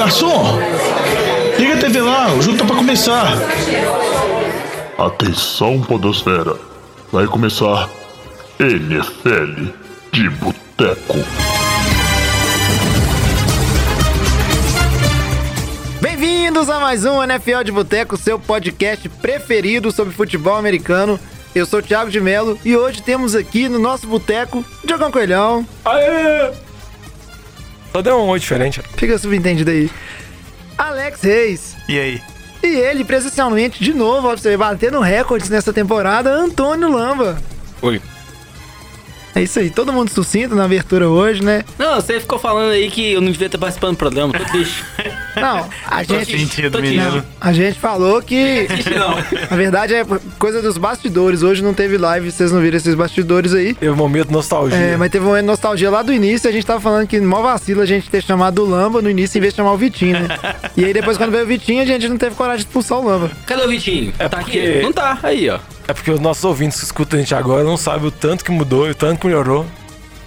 garçom! Liga a TV lá, o jogo tá pra começar. Atenção, Podosfera. Vai começar NFL de Boteco. Bem-vindos a mais um NFL de Boteco, seu podcast preferido sobre futebol americano. Eu sou o Thiago de Melo e hoje temos aqui no nosso boteco Diogão Coelhão. Aê! Só deu um oi diferente. Fica subentendido aí. Alex Reis. E aí? E ele, presencialmente, de novo, ó, pra você recordes nessa temporada, Antônio Lamba. Oi. É isso aí, todo mundo sucinto na abertura hoje, né? Não, você ficou falando aí que eu não devia estar participando do programa, tô triste. Não, a gente. sentido, tô menino. triste. A gente falou que. Não. Na verdade é coisa dos bastidores. Hoje não teve live, vocês não viram esses bastidores aí. Teve um momento de nostalgia. É, mas teve uma nostalgia lá do início, a gente tava falando que mó vacila a gente ter chamado o Lamba no início em vez de chamar o Vitinho, né? e aí depois quando veio o Vitinho, a gente não teve coragem de expulsar o Lamba. Cadê o Vitinho? É tá porque- aqui? Não tá, aí ó. É porque os nossos ouvintes que escutam a gente agora não sabem o tanto que mudou e o tanto que melhorou.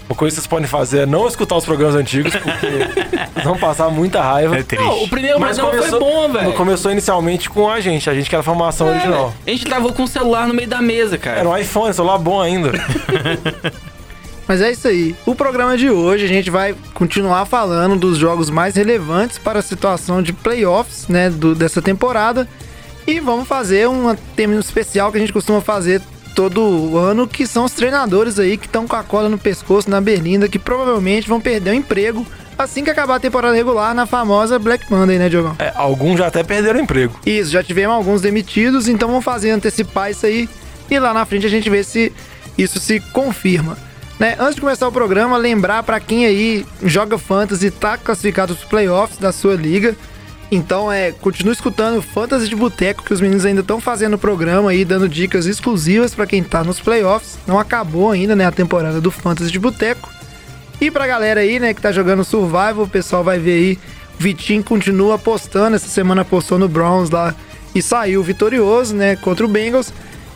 Uma coisa que vocês podem fazer é não escutar os programas antigos, porque vocês vão passar muita raiva. É triste. Não, o primeiro programa foi bom, velho. Começou inicialmente com a gente, a gente que era a formação É, original. velho. A gente travou com o celular no meio da mesa, cara. Era um iPhone, celular bom ainda. Mas é isso aí. O programa de hoje a gente vai continuar falando dos jogos mais relevantes para a situação de playoffs, né, do, dessa temporada. E vamos fazer um tema especial que a gente costuma fazer todo ano, que são os treinadores aí que estão com a cola no pescoço na berlinda, que provavelmente vão perder o emprego assim que acabar a temporada regular na famosa Black Monday, né, Diogão? É, alguns já até perderam emprego. Isso, já tivemos alguns demitidos, então vamos fazer antecipar isso aí e lá na frente a gente vê se isso se confirma. Né? Antes de começar o programa, lembrar para quem aí joga Fantasy e tá classificado para os playoffs da sua liga. Então é, continue escutando Fantasy de Boteco, que os meninos ainda estão fazendo o programa aí, dando dicas exclusivas para quem tá nos playoffs. Não acabou ainda, né, a temporada do Fantasy de Boteco. E pra galera aí, né, que tá jogando Survival, o pessoal vai ver aí. Vitinho continua apostando. Essa semana apostou no Browns lá e saiu vitorioso, né, contra o Bengals.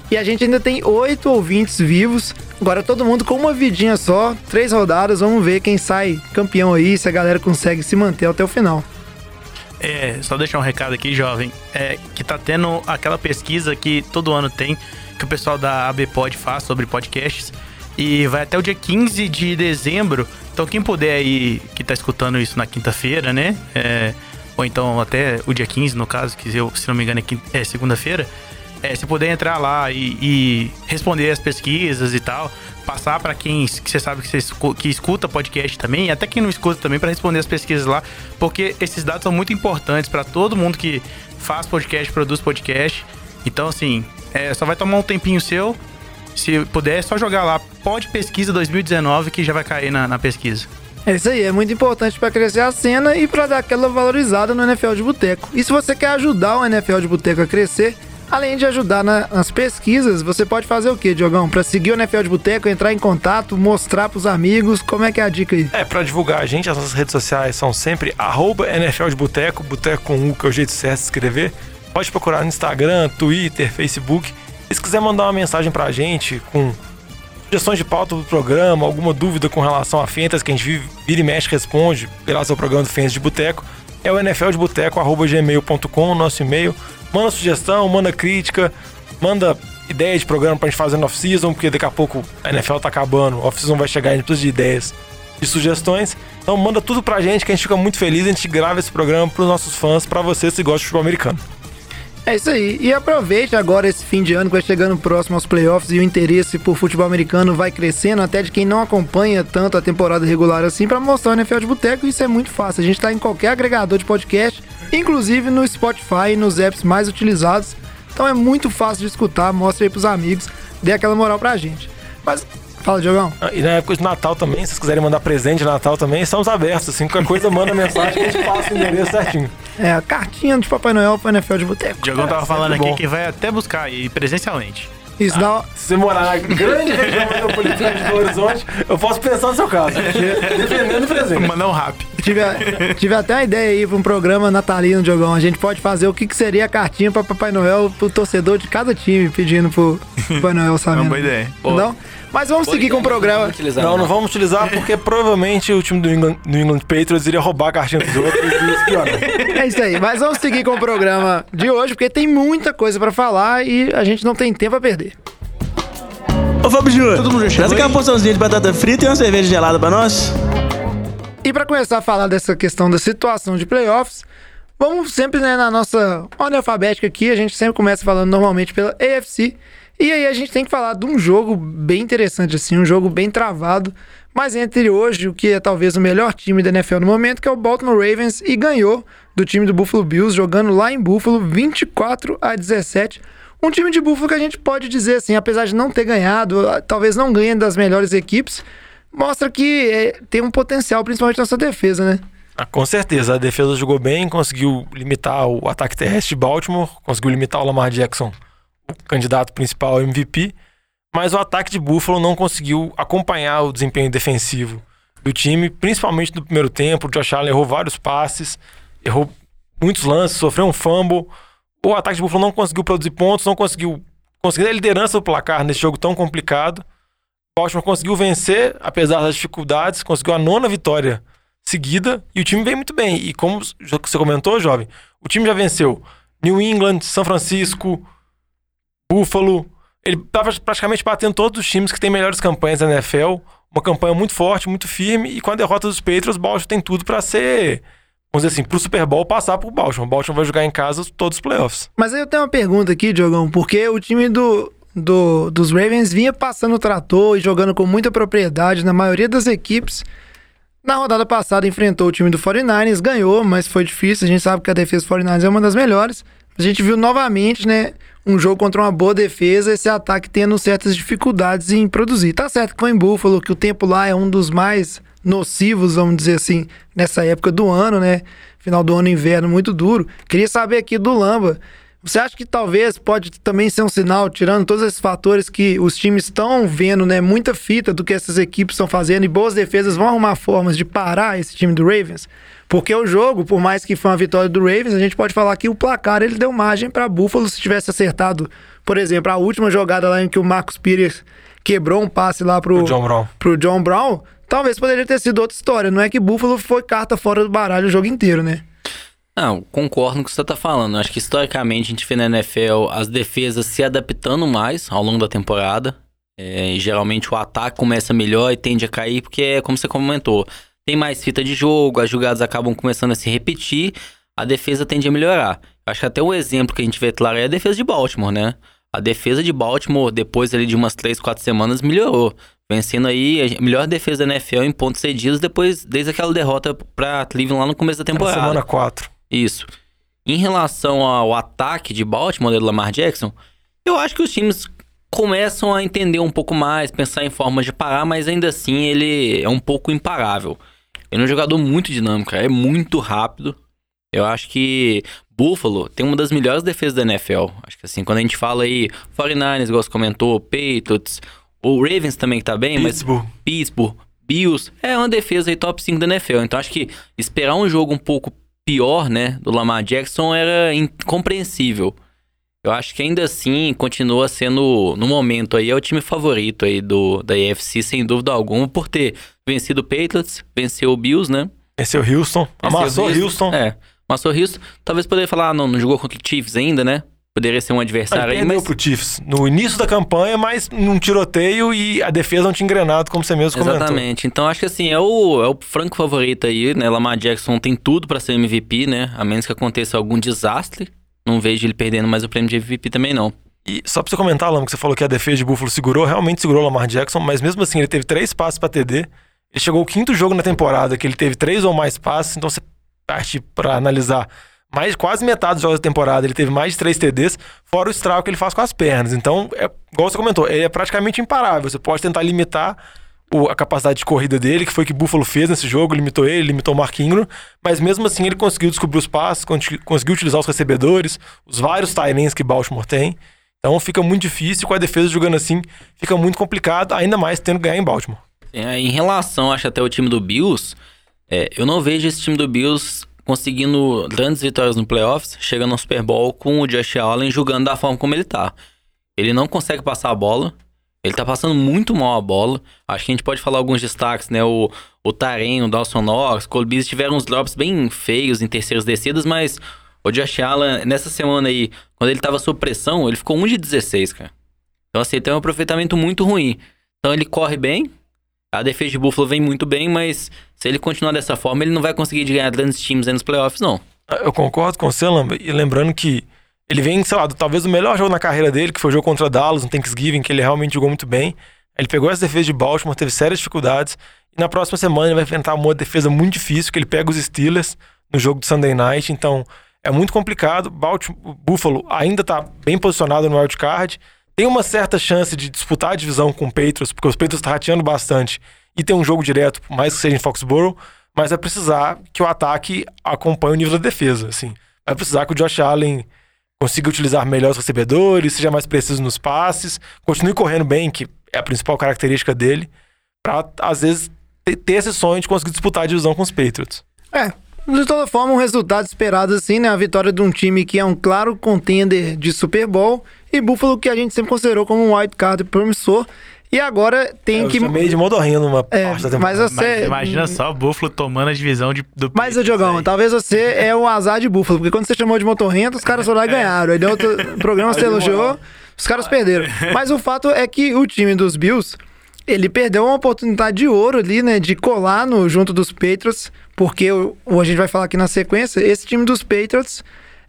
E a gente ainda tem oito ouvintes vivos. Agora todo mundo com uma vidinha só, três rodadas. Vamos ver quem sai campeão aí, se a galera consegue se manter até o final. É, só deixar um recado aqui, jovem. É que tá tendo aquela pesquisa que todo ano tem, que o pessoal da ABPod faz sobre podcasts. E vai até o dia 15 de dezembro. Então quem puder aí, que tá escutando isso na quinta-feira, né? É, ou então até o dia 15, no caso, que eu, se não me engano é, é segunda-feira. É, se puder entrar lá e, e responder as pesquisas e tal, passar pra quem que você sabe que, você que escuta podcast também, até quem não escuta também, pra responder as pesquisas lá, porque esses dados são muito importantes pra todo mundo que faz podcast, produz podcast. Então, assim, é, só vai tomar um tempinho seu. Se puder, é só jogar lá, pode pesquisa 2019 que já vai cair na, na pesquisa. É isso aí, é muito importante pra crescer a cena e pra dar aquela valorizada no NFL de Boteco. E se você quer ajudar o NFL de Boteco a crescer, além de ajudar na- nas pesquisas, você pode fazer o quê, Diogão? Pra seguir o NFL de Boteco, entrar em contato, mostrar pros amigos, como é que é a dica aí? É, pra divulgar a gente, as nossas redes sociais são sempre arroba NFL de Boteco, Boteco com U, que é o jeito certo de escrever. Pode procurar no Instagram, Twitter, Facebook. E se quiser mandar uma mensagem pra gente com sugestões de pauta do programa, alguma dúvida com relação a Fentas, que a gente vive- vira e mexe responde pelo seu programa do Fentas de Boteco, é o NFL de Boteco, arroba gmail.com, nosso e-mail. Manda sugestão, manda crítica, manda ideia de programa pra gente fazer no off-season, porque daqui a pouco a NFL tá acabando, off-season vai chegar, a gente precisa de ideias e sugestões. Então manda tudo pra gente que a gente fica muito feliz, a gente grava esse programa pros nossos fãs, pra vocês que gostam de futebol americano. É isso aí. E aproveite agora esse fim de ano que vai chegando próximo aos playoffs e o interesse por futebol americano vai crescendo, até de quem não acompanha tanto a temporada regular assim, pra mostrar o NFL de Boteco. Isso é muito fácil. A gente tá em qualquer agregador de podcast, inclusive no Spotify e nos apps mais utilizados. Então é muito fácil de escutar. Mostre aí pros amigos, dê aquela moral pra gente. Mas, fala, Diogão. Ah, E na época de Natal também, se vocês quiserem mandar presente de Natal também, estamos abertos. Assim, qualquer coisa, manda mensagem que a gente passa o endereço certinho. É a cartinha de Papai Noel pro NFL de Boteco. O Diogão tava sempre falando aqui bom. que vai até buscar aí presencialmente. Isso dá. Se você morar na grande região metropolitana de Belo Horizonte, eu posso pensar no seu caso. Dependendo do presente. Mandar um rap. Tive, a- tive até a ideia aí pra um programa natalino, Diogão. A gente pode fazer o que, que seria a cartinha pra Papai Noel pro torcedor de cada time pedindo pro Papai Noel, sabe? É uma boa ideia. Não? Mas vamos seguir com o programa. Vamos utilizar, Não, não vamos utilizar porque provavelmente o time do England, New England Patriots iria roubar a cartinha dos outros e espionar. É isso aí, mas vamos seguir com o programa de hoje, porque tem muita coisa pra falar e a gente não tem tempo a perder. Ô Fábio Júnior, Todo mundo já chegou traz aqui uma porçãozinha de batata frita e uma cerveja gelada pra nós. E pra começar a falar dessa questão da situação de playoffs, vamos sempre né, na nossa ordem alfabética aqui, a gente sempre começa falando normalmente pela AFC. E aí a gente tem que falar de um jogo bem interessante assim, um jogo bem travado, mas entre hoje o que é talvez o melhor time da NFL no momento, que é o Baltimore Ravens e ganhou do time do Buffalo Bills jogando lá em Buffalo 24 a 17. Um time de Buffalo que a gente pode dizer assim, apesar de não ter ganhado, talvez não ganhe das melhores equipes, mostra que é, tem um potencial, principalmente nessa defesa, né? Ah, com certeza, a defesa jogou bem, conseguiu limitar o ataque terrestre de Baltimore, conseguiu limitar o Lamar Jackson, o candidato principal ao MVP, mas o ataque de Buffalo não conseguiu acompanhar o desempenho defensivo do time, principalmente no primeiro tempo. O Josh Allen errou vários passes, errou muitos lances, sofreu um fumble. O ataque de Buffalo não conseguiu produzir pontos, não conseguiu conseguir a liderança do placar nesse jogo tão complicado. Baltimore conseguiu vencer, apesar das dificuldades, conseguiu a nona vitória seguida e o time vem muito bem. E como você comentou, jovem, o time já venceu New England, São Francisco, Buffalo. Ele estava praticamente batendo todos os times que têm melhores campanhas da NFL. Uma campanha muito forte, muito firme. E com a derrota dos Patriots, Baltimore tem tudo para ser, vamos dizer assim, pro Super Bowl passar pro Baltimore. O Baltimore vai jogar em casa todos os playoffs. Mas aí eu tenho uma pergunta aqui, Diogão, porque o time do, do- dos Ravens vinha passando o trator e jogando com muita propriedade na maioria das equipes. Na rodada passada enfrentou o time do 49ers, ganhou, mas foi difícil. A gente sabe que a defesa do 49ers é uma das melhores. A gente viu novamente, né, um jogo contra uma boa defesa, esse ataque tendo certas dificuldades em produzir. Tá certo que foi em Buffalo, que o tempo lá é um dos mais nocivos, vamos dizer assim, nessa época do ano, né? Final do ano, inverno muito duro. Queria saber aqui do Lamba, você acha que talvez pode também ser um sinal, tirando todos esses fatores que os times estão vendo, né, muita fita do que essas equipes estão fazendo e boas defesas vão arrumar formas de parar esse time do Ravens? Porque o jogo, por mais que foi uma vitória do Ravens, a gente pode falar que o placar ele deu margem para Buffalo se tivesse acertado, por exemplo, a última jogada lá em que o Marcos Pires quebrou um passe lá pro, O John Brown. pro John Brown, talvez poderia ter sido outra história. Não é que Buffalo foi carta fora do baralho o jogo inteiro, né? Não, concordo com o que você tá falando. Acho que historicamente a gente vê na NFL as defesas se adaptando mais ao longo da temporada. É, geralmente o ataque começa melhor e tende a cair, porque é como você comentou, tem mais fita de jogo, as jogadas acabam começando a se repetir, a defesa tende a melhorar. Acho que até um exemplo que a gente vê claro é a defesa de Baltimore, né? A defesa de Baltimore, depois ali de umas 3, 4 semanas, melhorou. Vencendo aí a melhor defesa da NFL em pontos cedidos depois, desde aquela derrota pra Cleveland lá no começo da Na temporada. semana 4. Isso. Em relação ao ataque de Baltimore do Lamar Jackson, eu acho que os times começam a entender um pouco mais, pensar em formas de parar, mas ainda assim ele é um pouco imparável. Ele é um jogador muito dinâmico, é muito rápido. Eu acho que Buffalo tem uma das melhores defesas da NFL. Acho que assim, quando a gente fala aí 49ers, igual você comentou, Patriots, o Ravens também que tá bem, mas Pittsburgh. Pittsburgh, Bills, é uma defesa aí top 5 da NFL. Então acho que esperar um jogo um pouco pior, né, do Lamar Jackson era incompreensível. Eu acho que ainda assim continua sendo, no momento aí, é o time favorito aí do, da AFC, sem dúvida alguma, por ter vencido o Patriots, venceu o Bills, né? Venceu Houston. Amassou Venceu Houston. É, amassou Houston. Talvez poderia falar, ah, não, não jogou contra o Chiefs ainda, né? Poderia ser um adversário aí, perdeu mas... pro Chiefs no início da campanha, mas num tiroteio e a defesa não tinha engrenado, como você mesmo comentou. Exatamente. Então acho que assim, é o, é o franco favorito aí, né? Lamar Jackson tem tudo pra ser MVP, né? A menos que aconteça algum desastre. Não vejo ele perdendo mais o prêmio de MVP também, não. E só pra você comentar, Lama, que você falou que a defesa de Buffalo segurou, realmente segurou o Lamar Jackson, mas mesmo assim ele teve três passes pra TD. Ele chegou ao quinto jogo na temporada que ele teve três ou mais passes, então você parte pra analisar mais quase metade dos jogos da temporada, ele teve mais de três TDs, fora o estrago que ele faz com as pernas. Então, é, igual você comentou, ele é praticamente imparável. Você pode tentar limitar o- a capacidade de corrida dele, que foi o que Buffalo fez nesse jogo, limitou ele, limitou o Mark Ingram, mas mesmo assim ele conseguiu descobrir os passos, con- conseguiu utilizar os recebedores, os vários tight que Baltimore tem. Então fica muito difícil, com a defesa jogando assim, fica muito complicado, ainda mais tendo que ganhar em Baltimore. É, em relação, acho até o time do Bills, é, eu não vejo esse time do Bills conseguindo grandes vitórias no playoffs, chegando no Super Bowl com o Josh Allen jogando da forma como ele tá. Ele não consegue passar a bola, Ele tá passando muito mal a bola. Acho que a gente pode falar alguns destaques, né? O, o Taren, o Dawson Knox, o Cole tiveram uns drops bem feios em terceiras descidas, mas o Josh Allen, nessa semana aí, quando ele tava sob pressão, ele ficou 1 de 16, cara. Então, assim, tem um aproveitamento muito ruim. Então, ele corre bem, a defesa de Buffalo vem muito bem, mas se ele continuar dessa forma, ele não vai conseguir ganhar grandes times nos playoffs, não. Eu concordo com você, Lamba, e lembrando que ele vem, sei lá, talvez o melhor jogo na carreira dele, que foi o jogo contra Dallas no Thanksgiving, que ele realmente jogou muito bem. Ele pegou essa defesa de Baltimore, teve sérias dificuldades, e na próxima semana ele vai enfrentar uma defesa muito difícil, que ele pega os Steelers no jogo do Sunday Night, então é muito complicado. Baltimore, Buffalo ainda tá bem posicionado no wild card, tem uma certa chance de disputar a divisão com o Patriots, porque os Patriots estão rateando bastante e tem um jogo direto, por mais que seja em Foxborough, mas vai precisar que o ataque acompanhe o nível da defesa, assim. Vai precisar que o Josh Allen consiga utilizar melhor os recebedores, seja mais preciso nos passes, continue correndo bem, que é a principal característica dele, pra, às vezes, ter esse sonho de conseguir disputar a divisão com os Patriots. É, de toda forma, um resultado esperado assim, né? A vitória de um time que é um claro contender de Super Bowl e Buffalo que a gente sempre considerou como um wild card promissor. E agora tem Eu que. chamei de modorrinho numa É, parte da temporada. mas Mas você. imagina só o Buffalo tomando a divisão de, do Mas, ô Patriots Diogão, aí. talvez você é o azar de Buffalo, porque quando você chamou de motorrento, os caras foram lá e ganharam. Aí no outro programa você elogiou, os caras perderam. Mas o fato é que o time dos Bills, ele perdeu uma oportunidade de ouro ali, né, de colar no, junto dos Patriots, porque o, o- a gente vai falar aqui na sequência, esse time dos Patriots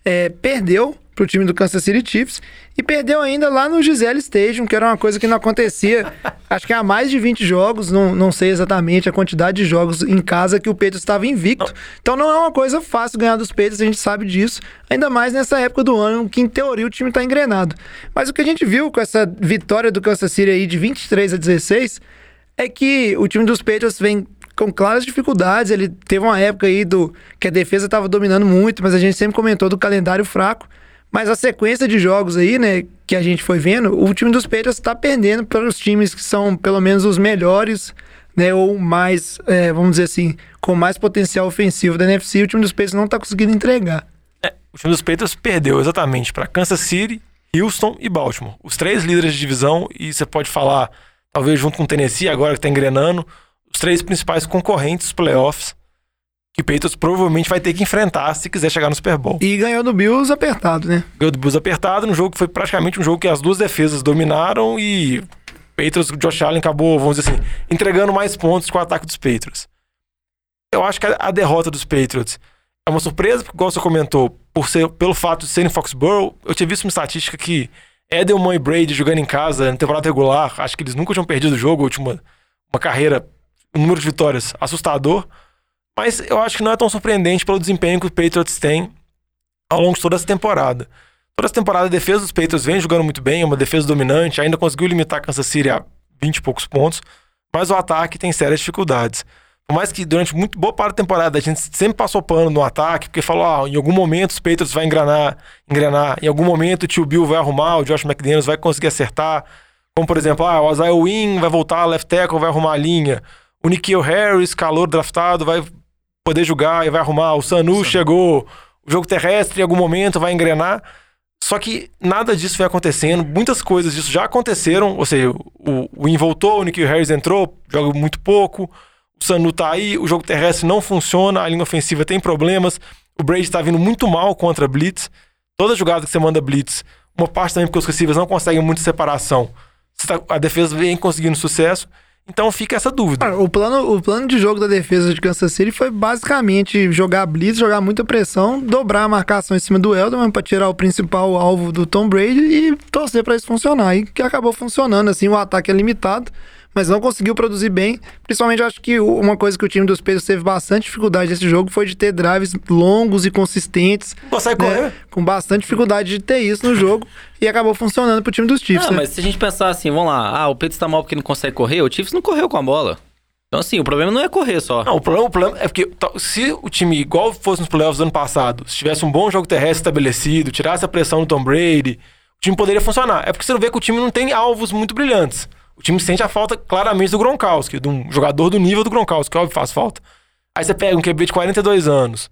é, perdeu pro time do Kansas City Chiefs e perdeu ainda lá no Gisele Stadium, que era uma coisa que não acontecia, acho que há mais de 20 jogos, não, não sei exatamente a quantidade de jogos em casa que o Patriots estava invicto. Então não é uma coisa fácil ganhar dos Patriots, a gente sabe disso, ainda mais nessa época do ano que em teoria o time tá engrenado. Mas o que a gente viu com essa vitória do Kansas City aí de 23 a 16 é que o time dos Patriots vem com claras dificuldades. Ele teve uma época aí do que a defesa estava dominando muito, mas a gente sempre comentou do calendário fraco. Mas a sequência de jogos aí, né, que a gente foi vendo, o time dos Patriots está perdendo para os times que são pelo menos os melhores, né, ou mais, é, vamos dizer assim, com mais potencial ofensivo da NFC. O time dos Patriots não está conseguindo entregar. É, o time dos Patriots perdeu exatamente para Kansas City, Houston e Baltimore. Os três líderes de divisão, e você pode falar, talvez junto com o Tennessee, agora que tá engrenando, os três principais concorrentes dos playoffs, que o Patriots provavelmente vai ter que enfrentar se quiser chegar no Super Bowl. E ganhou do Bills apertado, né? Ganhou do Bulls apertado, num jogo que foi praticamente um jogo que as duas defesas dominaram e o Patriots, o Josh Allen acabou, vamos dizer assim, entregando mais pontos com o ataque dos Patriots. Eu acho que a, derrota dos Patriots é uma surpresa, porque, igual você comentou, por ser, pelo fato de serem Foxborough, eu tinha visto uma estatística que Edelman e Brady jogando em casa na temporada regular, acho que eles nunca tinham perdido o jogo, tinha uma, uma carreira, um número de vitórias assustador, mas eu acho que não é tão surpreendente pelo desempenho que os Patriots têm ao longo de toda essa temporada. Toda essa temporada a defesa dos Patriots vem jogando muito bem, é uma defesa dominante, ainda conseguiu limitar Kansas City a 20 e poucos pontos, mas o ataque tem sérias dificuldades. Por mais que durante muito boa parte da temporada a gente sempre passou pano no ataque, porque falou, ah, em algum momento os Patriots vai engrenar, engrenar, em algum momento o tio Bill vai arrumar, o Josh McDaniels vai conseguir acertar, como por exemplo, ah, o Isaiah Wynn vai voltar, left tackle vai arrumar a linha, o Nikhil Harris, calor draftado, vai poder jogar e vai arrumar, o Sanu chegou, o jogo terrestre em algum momento vai engrenar, só que nada disso vem acontecendo, muitas coisas disso já aconteceram, ou seja, o, o Wynn voltou, o Nikhil Harris entrou, joga muito pouco, o Sanu tá aí, o jogo terrestre não funciona, a linha ofensiva tem problemas, o Brady tá vindo muito mal contra Blitz. Toda jogada que você manda Blitz, uma parte também porque os receivers não conseguem muita separação. Tá- a defesa vem conseguindo sucesso, então fica essa dúvida. Cara, o plano, o plano de jogo da defesa de Kansas City foi basicamente jogar blitz, jogar muita pressão, dobrar a marcação em cima do Edelman pra tirar o principal alvo do Tom Brady e torcer pra isso funcionar. E que acabou funcionando, assim, o ataque é limitado, mas não conseguiu produzir bem. Principalmente, eu acho que uma coisa que o time dos Patriots teve bastante dificuldade nesse jogo foi de ter drives longos e consistentes, Consegue né? correr? Com bastante dificuldade de ter isso no jogo e acabou funcionando pro time dos Chiefs, Não, né? mas se a gente pensar assim, vamos lá, ah, o Patriots tá mal porque não consegue correr, o Chiefs não correu com a bola. Então assim, o problema não é correr só. Não, o problema, o problema é porque tá, se o time, igual fosse nos playoffs do ano passado, se tivesse um bom jogo terrestre estabelecido, tirasse a pressão do Tom Brady, o time poderia funcionar. É porque você não vê que o time não tem alvos muito brilhantes. O time sente a falta claramente do Gronkowski, de um jogador do nível do Gronkowski, que óbvio faz falta. Aí você pega um QB de 42 anos,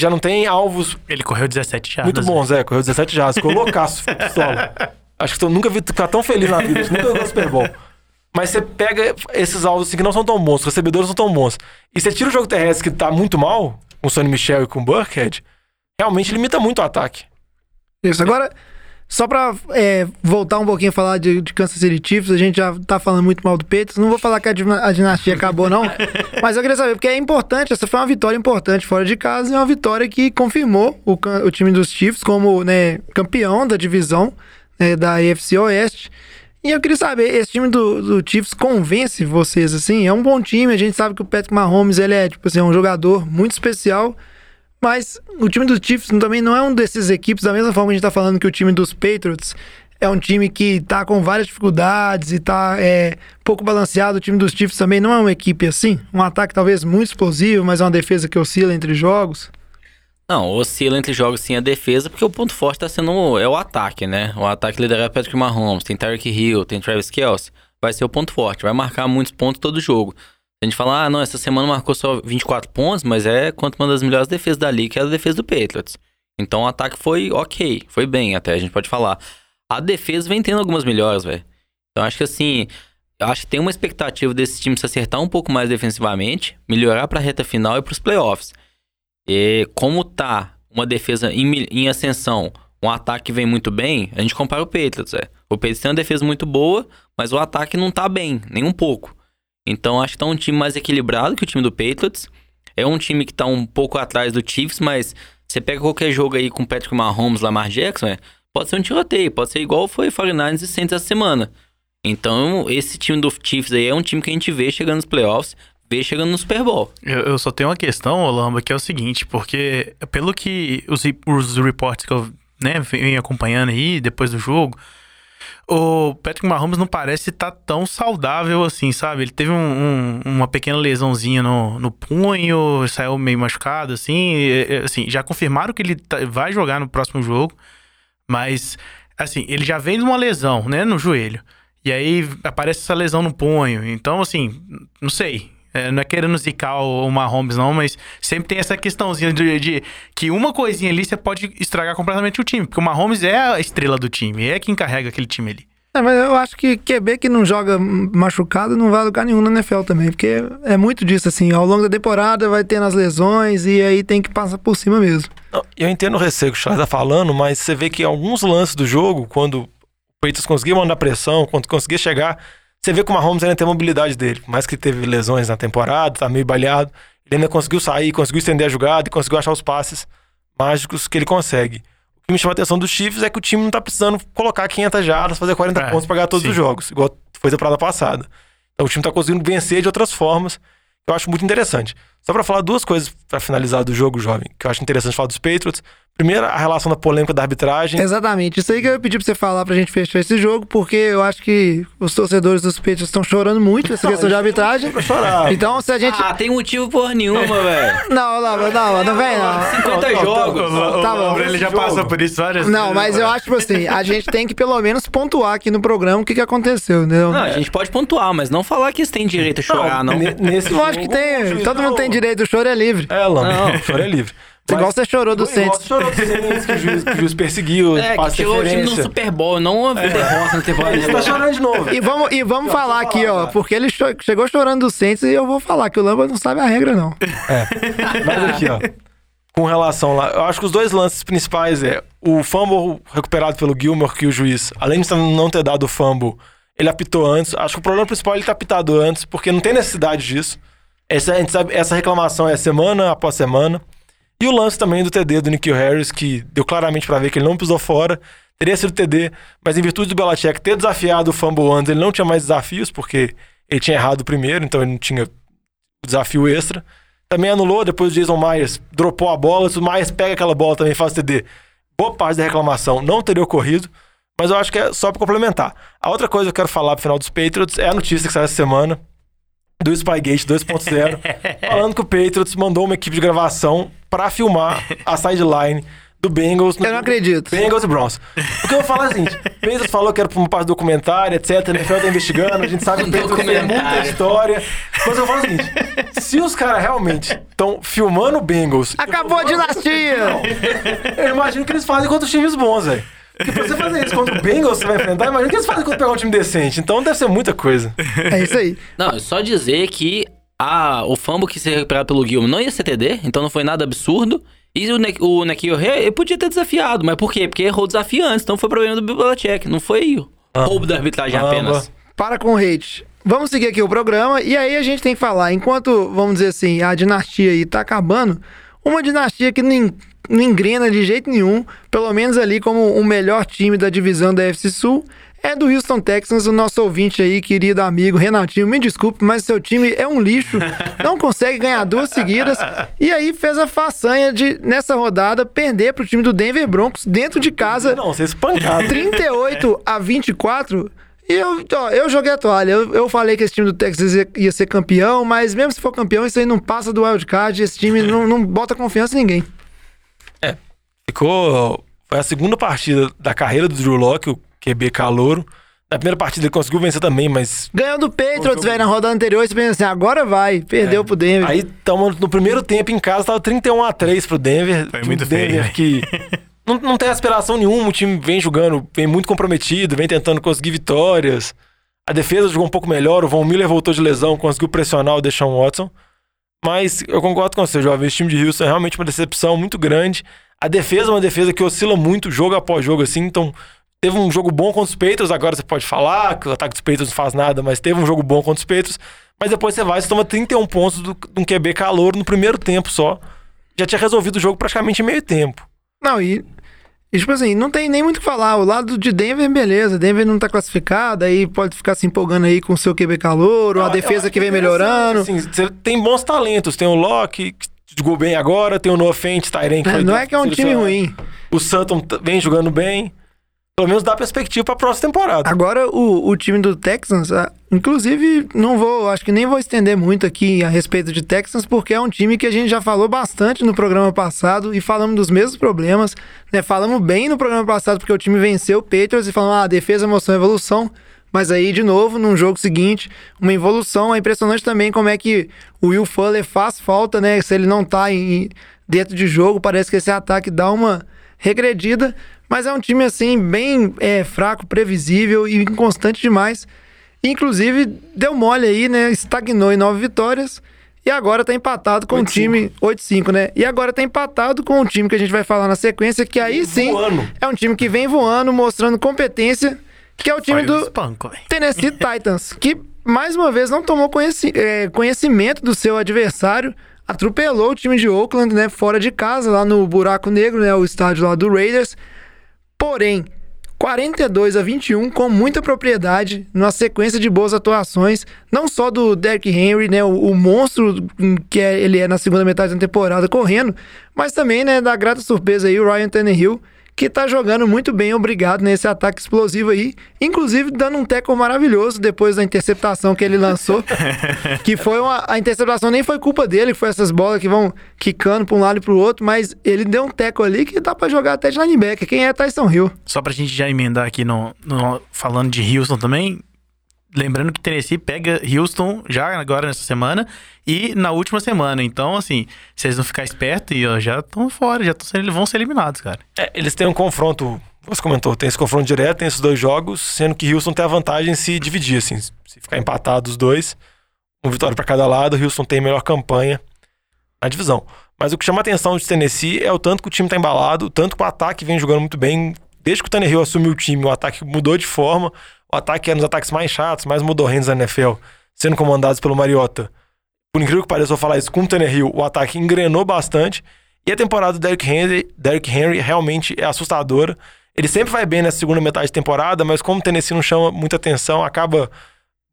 já não tem alvos Ele correu 17 jardas. muito bons, é, correu 17 jardas, ficou loucaço, ficou pistola. Acho que eu nunca vi ficar tão feliz na vida, nunca jogou Super Bowl. Mas você pega esses alvos assim, que não são tão bons, os recebedores não são tão bons, e você tira o jogo terrestre que tá muito mal, com o Sonny Michel e com o Burkhead, realmente limita muito o ataque. Isso, agora, só pra é, voltar um pouquinho a falar de, de Kansas City Chiefs, a gente já tá falando muito mal do Patriots, não vou falar que a, a dinastia acabou não, mas eu queria saber, porque é importante, essa foi uma vitória importante fora de casa e é uma vitória que confirmou o, o time dos Chiefs como né, campeão da divisão né, da AFC Oeste. E eu queria saber, esse time do, do Chiefs convence vocês, assim? É um bom time, a gente sabe que o Patrick Mahomes, ele é, tipo assim, um jogador muito especial, mas o time dos Chiefs também não é um desses equipes, da mesma forma que a gente tá falando que o time dos Patriots é um time que tá com várias dificuldades e tá é, pouco balanceado. O time dos Chiefs também não é uma equipe assim. Um ataque talvez muito explosivo, mas é uma defesa que oscila entre jogos. Não, oscila entre jogos sim a defesa, porque o ponto forte tá sendo é o ataque, né? O ataque liderado é Patrick Mahomes, tem Tyreek Hill, tem Travis Kelce. Vai ser o ponto forte, vai marcar muitos pontos todo jogo. A gente fala, ah, não, essa semana marcou só 24 pontos, mas é quanto uma das melhores defesas da liga, que é a defesa do Patriots. Então o ataque foi ok, foi bem até, a gente pode falar. A defesa vem tendo algumas melhores, velho. Então acho que assim, eu acho que tem uma expectativa desse time se acertar um pouco mais defensivamente, melhorar pra reta final e pros playoffs. E como tá uma defesa em, em ascensão, um ataque que vem muito bem, a gente compara o Patriots, é. O Patriots tem uma defesa muito boa, mas o ataque não tá bem, nem um pouco. Então acho que tá um time mais equilibrado que o time do Patriots. É um time que tá um pouco atrás do Chiefs, mas você pega qualquer jogo aí com Patrick Mahomes, Lamar Jackson, é, pode ser um tiroteio, pode ser igual foi 49ers e Saints essa semana. Então, esse time do Chiefs aí é um time que a gente vê chegando nos playoffs, vê chegando no Super Bowl. Eu, eu só tenho uma questão, Olamba, que é o seguinte, porque pelo que os, os reportes que eu né, venho acompanhando aí depois do jogo, o Patrick Mahomes não parece estar tão saudável assim, sabe? Ele teve um- um- uma pequena lesãozinha no, no punho, saiu meio machucado, assim, e, assim, já confirmaram que ele tá- vai jogar no próximo jogo, mas, assim, ele já vem de uma lesão, né, no joelho. E aí aparece essa lesão no punho. Então, assim, não sei. É, não é querendo zicar o, o Mahomes, não, mas sempre tem essa questãozinha de, de que uma coisinha ali você pode estragar completamente o time. Porque o Mahomes é a estrela do time, é quem carrega aquele time ali. É, mas eu acho que QB que não joga machucado não vai a lugar nenhum na NFL também, porque é muito disso, assim, ao longo da temporada vai tendo as lesões e aí tem que passar por cima mesmo. Não, Eu entendo o receio que o Charles tá falando, mas você vê que em alguns lances do jogo, quando o Patriots conseguia mandar pressão, quando conseguia chegar, você vê que o Mahomes ainda tem a mobilidade dele. Por mais que teve lesões na temporada, tá meio baleado, ele ainda conseguiu sair, conseguiu estender a jogada e conseguiu achar os passes mágicos que ele consegue. O que me chama a atenção dos Chiefs é que o time não tá precisando colocar 500 jardas, fazer 40 É, pontos pra ganhar todos sim. os jogos, igual foi da temporada passada. Então o time tá conseguindo vencer de outras formas, que eu acho muito interessante. Só pra falar duas coisas pra finalizar do jogo, jovem, que eu acho interessante falar dos Patriots. Primeiro, a relação da polêmica da arbitragem. Exatamente, isso aí que eu ia pedir pra você falar pra gente fechar esse jogo, porque eu acho que os torcedores dos Patriots estão chorando muito essa questão de arbitragem. chorar. Então, se a gente. Ah, tem motivo porra nenhuma, velho. Não, não, não, não vem não. 50 jogos. Tá bom. ele já passou por isso várias Não, mas eu acho, tipo assim, a gente tem que pelo menos pontuar aqui no programa o que, que aconteceu, entendeu? Não, a gente pode pontuar, mas não falar que eles têm direito a chorar, não. ne- Nesse Lógico que jogo, o tem, todo mundo tem direito, o choro é livre. É, Lama, Não. o choro é livre. Igual você chorou do você chorou do Saints, que o juiz, que o juiz perseguiu, É, que tirou o time no. Super Bowl, não uma derrota na temporada. Você tá chorando de novo. E vamos, e vamos falar aqui, ó, porque ele cho- chegou chorando do Saints e eu vou falar que o Lamba não sabe a regra, não. Mas aqui, ó. Com relação lá, eu acho que os dois lances principais é o fumble recuperado pelo Gilmore, que o juiz, além de não ter dado o fumble, ele apitou antes. Acho que o problema principal é ele ter apitado antes, porque não tem necessidade disso. Essa, a gente sabe, essa reclamação é semana após semana. E o lance também do TD do Nikhil Harris, que deu claramente pra ver que ele não pisou fora. Teria sido TD, mas em virtude do Belichick ter desafiado o fumble antes, ele não tinha mais desafios, porque ele tinha errado o primeiro, então ele não tinha desafio extra. Também anulou, depois o Jason Myers dropou a bola, se o Myers pega aquela bola também faz TD. Boa parte da reclamação não teria ocorrido, mas eu acho que é só pra complementar. A outra coisa que eu quero falar pro final dos Patriots é a notícia que saiu essa semana do Spygate 2.0, falando que o Patriots mandou uma equipe de gravação pra filmar a sideline do Bengals. no Eu não acredito. Bengals e Browns. O que eu vou falar é o seguinte: o Patriots falou que era pra uma parte do documentário, etc. A NFL tá investigando, a gente sabe que o Patriots tem muita história. Mas eu falo o seguinte: se os caras realmente estão filmando o Bengals. Acabou a dinastia! Eu imagino que eles fazem contra os times bons, velho. Porque pra você fazer isso contra o Bengals, você vai enfrentar, imagina o que eles fazem quando pegar um time decente. Então deve ser muita coisa. É isso aí. Não, é só dizer que a, o fumble que se recuperado pelo Gilman não ia ser TD, então não foi nada absurdo. E o, ne o Nekio ele podia ter desafiado, mas por quê? Porque errou o desafio antes, então foi problema do Belichick, não foi roubo da arbitragem Ah, apenas. Para com o hate. Vamos seguir aqui o programa e aí a gente tem que falar, enquanto, vamos dizer assim, a dinastia aí tá acabando, uma dinastia que en- não engrena de jeito nenhum, pelo menos ali como o melhor time da divisão da FC Sul, é do Houston Texans, o nosso ouvinte aí, querido amigo Renatinho, me desculpe, mas seu time é um lixo, não consegue ganhar duas seguidas, e aí fez a façanha de, nessa rodada, perder pro time do Denver Broncos dentro de casa, Não, você espancado. 38 a 24. E eu, ó, eu joguei a toalha. Eu, eu falei que esse time do Texas ia, ia ser campeão, mas mesmo se for campeão, isso aí não passa do wildcard. Esse time não, não bota confiança em ninguém. Ficou. Foi a segunda partida da carreira do Drew Locke, o QB calouro. Na primeira partida ele conseguiu vencer também, mas. Ganhou do Patriots, velho, na rodada anterior. Você pensa assim, agora vai. Perdeu pro Denver. Aí tamo no primeiro tempo em casa, tava 31 a 3 pro Denver. Foi muito Denver feio, que não, não tem aspiração nenhuma, o time vem jogando, vem muito comprometido, vem tentando conseguir vitórias. A defesa jogou um pouco melhor, o Von Miller voltou de lesão, conseguiu pressionar o Deshaun Watson. Mas eu concordo com você, jovem. Esse time de Houston é realmente uma decepção muito grande. A defesa é uma defesa que oscila muito jogo após jogo, assim. Então, teve um jogo bom contra os Patriots. Agora você pode falar que o ataque dos Patriots não faz nada, mas teve um jogo bom contra os Patriots. Mas depois você vai e toma 31 pontos do- de um QB calor no primeiro tempo só. Já tinha resolvido o jogo praticamente em meio tempo. Não, e, e, tipo assim, não tem nem muito o que falar. O lado de Denver, beleza. Denver não tá classificado, aí pode ficar se empolgando aí com o seu QB calor, ou a Eu- eu defesa que vem melhorando. Assim, você tem bons talentos. Tem o Locke, que jogou bem agora. Tem o Noah Tyren, que foi não é que é um time ruim. O t- vem jogando bem. Pelo menos dá perspectiva pra próxima temporada. Agora, o, o time do Texans, ah, inclusive, não vou, acho que nem vou estender muito aqui a respeito de Texans, porque é um time que a gente já falou bastante no programa passado e falamos dos mesmos problemas, né? Falamos bem no programa passado porque o time venceu o Patriots e falamos, ah, defesa, emoção, evolução. Mas aí, de novo, num jogo seguinte, uma evolução. É impressionante também como é que o Will Fuller faz falta, né? Se ele não tá em, dentro de jogo, parece que esse ataque dá uma regredida. Mas é um time, assim, bem é, fraco, previsível e inconstante demais. Inclusive, deu mole aí, né? Estagnou em nove vitórias. E agora tá empatado com o 8-5. time 8-5, né? E agora tá empatado com o time que a gente vai falar na sequência, que aí sim Voando. é um time que vem voando, mostrando competência, que é o time do espanco. Tennessee Titans, que mais uma vez não tomou conheci- é, conhecimento do seu adversário, atropelou o time de Oakland, né, fora de casa, lá no Buraco Negro, né, o estádio lá do Raiders. Porém, 42 a 21 com muita propriedade, numa sequência de boas atuações, não só do Derrick Henry, né, o, o monstro que é- ele é na segunda metade da temporada correndo, mas também, né, da grata surpresa aí o Ryan Tannehill, que tá jogando muito bem, obrigado nesse ataque explosivo aí, inclusive dando um teco maravilhoso depois da interceptação que ele lançou, que foi uma a interceptação nem foi culpa dele, foi essas bolas que vão quicando pra um lado e pro outro, mas ele deu um teco ali que dá pra jogar até de linebacker. Quem é Tyson Hill? Só pra gente já emendar aqui no, no- falando de Houston também. Lembrando que Tennessee pega Houston já agora nessa semana e na última semana. Então, assim, se eles não ficarem espertos, e, já estão fora, já tão vão ser eliminados, cara. É, eles têm um confronto, você comentou, tem esse confronto direto, tem esses dois jogos, sendo que Houston tem a vantagem em se dividir, assim, se ficar empatado os dois, uma vitória pra cada lado, Houston tem melhor campanha na divisão. Mas o que chama a atenção de Tennessee é o tanto que o time tá embalado, o tanto que o ataque vem jogando muito bem. Desde que o Tannehill assumiu o time, o ataque mudou de forma, o ataque era um dos ataques mais chatos, mais modorrentos da NFL, sendo comandados pelo Mariota. Por incrível que pareça eu falar isso, com o Tannehill, o ataque engrenou bastante. E a temporada do Derrick Henry, Derrick Henry realmente é assustadora. Ele sempre vai bem nessa segunda metade de temporada, mas como o Tennessee não chama muita atenção, acaba,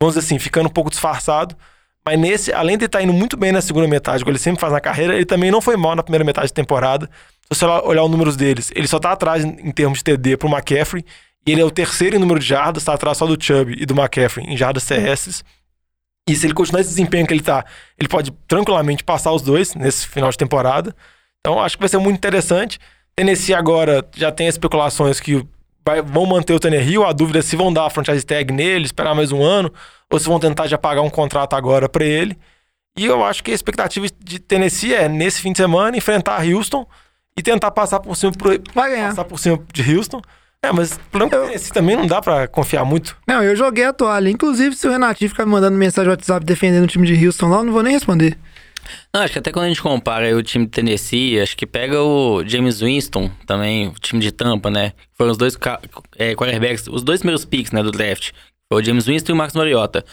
vamos dizer assim, ficando um pouco disfarçado. Mas nesse, além de estar indo muito bem na segunda metade, como ele sempre faz na carreira, ele também não foi mal na primeira metade de temporada. Se você olhar os números deles, ele só tá atrás em termos de TD pro McCaffrey, e ele é o terceiro em número de jardas, tá atrás só do Chubb e do McCaffrey em jardas CS. E se ele continuar esse desempenho que ele tá, ele pode tranquilamente passar os dois nesse final de temporada. Então acho que vai ser muito interessante. Tennessee agora já tem especulações que vai- vão manter o Tannehill. A dúvida é se vão dar a franchise tag nele, esperar mais um ano, ou se vão tentar já pagar um contrato agora para ele. E eu acho que a expectativa de Tennessee é, nesse fim de semana, enfrentar Houston e tentar passar por cima, passar por cima de Houston. É, mas o problema é que esse também não dá pra confiar muito. Não, eu joguei a toalha. Inclusive, se o Renatinho ficar me mandando mensagem no WhatsApp defendendo o time de Houston lá, eu não vou nem responder. Não, acho que até quando a gente compara aí o time de Tennessee, acho que pega o James Winston também, o time de Tampa, né? Foram os dois é, quarterbacks, os dois primeiros picks, né, do draft. Foi o James Winston e o Max Mariota.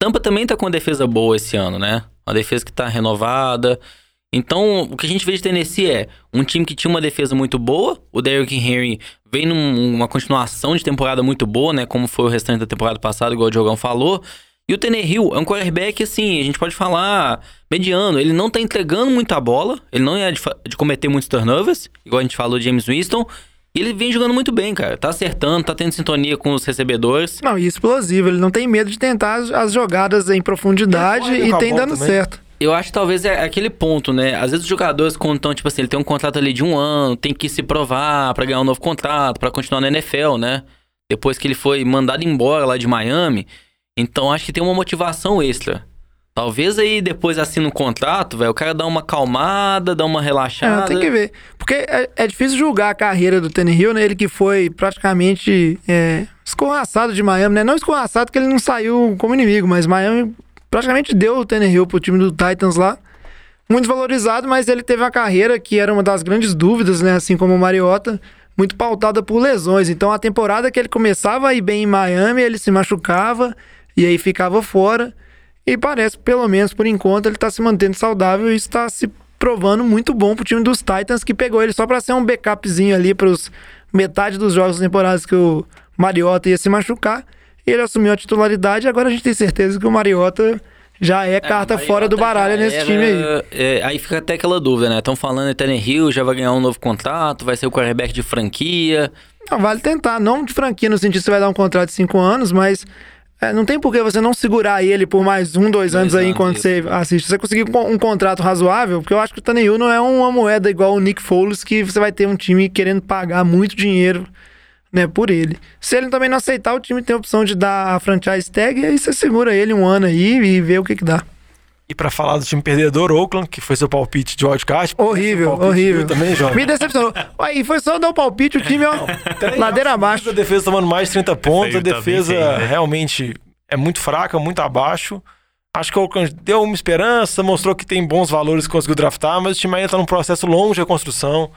Tampa também tá com uma defesa boa esse ano, né? Uma defesa que tá renovada. Então, o que a gente vê de Tennessee é um time que tinha uma defesa muito boa. O Derrick Henry vem numa continuação de temporada muito boa, né? Como foi o restante da temporada passada, igual o Diogão falou. E o Tannehill é um quarterback, assim, a gente pode falar mediano. Ele não tá entregando muita bola. Ele não é de, de cometer muitos turnovers, igual a gente falou de James Winston. E ele vem jogando muito bem, cara. Tá acertando, tá tendo sintonia com os recebedores. Não, e explosivo. Ele não tem medo de tentar as, as jogadas em profundidade e a tem dando também. certo. Eu acho que talvez é aquele ponto, né? Às vezes os jogadores, quando estão, tipo assim, ele tem um contrato ali de um ano, tem que se provar pra ganhar um novo contrato, pra continuar na NFL, né? Depois que ele foi mandado embora lá de Miami. Então acho que tem uma motivação extra. Talvez aí depois assina um contrato, velho, o cara dá uma acalmada, dá uma É, relaxada. tem que ver. Porque é, é difícil julgar a carreira do Tannehill, né? Ele que foi praticamente é, escorraçado de Miami, né? Não escorraçado porque ele não saiu como inimigo, mas Miami praticamente deu o Tannehill pro time do Titans lá. Muito valorizado, mas ele teve uma carreira que era uma das grandes dúvidas, né? Assim como o Mariota, muito pautada por lesões. Então a temporada que ele começava a ir bem em Miami, ele se machucava e aí ficava fora. E parece, pelo menos por enquanto, ele tá se mantendo saudável e está se provando muito bom pro time dos Titans, que pegou ele só pra ser um backupzinho ali pros metade dos jogos da temporada que o Mariota ia se machucar. E ele assumiu a titularidade e agora a gente tem certeza que o Mariota já é carta Mariota fora do baralho nesse era- time aí. é, aí fica até aquela dúvida, né? Estão falando em Tannehill, já vai ganhar um novo contrato, vai ser o quarterback de franquia. Não, vale tentar, não de franquia no sentido que você vai dar um contrato de cinco anos, mas é, não tem por que você não segurar ele por mais um, dois anos aí anos, enquanto isso. você assiste. Você conseguir um, um contrato razoável, porque eu acho que o Tannehill não é uma moeda igual o Nick Foles, que você vai ter um time querendo pagar muito dinheiro né, por ele. Se ele também não aceitar, o time tem a opção de dar a franchise tag, e aí você segura ele um ano aí e vê o que que dá. E pra falar do time perdedor, Oakland, que foi seu palpite de wildcard. Horrível, horrível. Também, João. Me decepcionou. Aí foi só dar o palpite, o time, ó, ladeira abaixo. A defesa tomando mais de 30 pontos, a tá bem defesa né? realmente é muito fraca, muito abaixo. Acho que o Oakland deu uma esperança, mostrou que tem bons valores que conseguiu draftar, mas o time ainda tá num processo longo de reconstrução.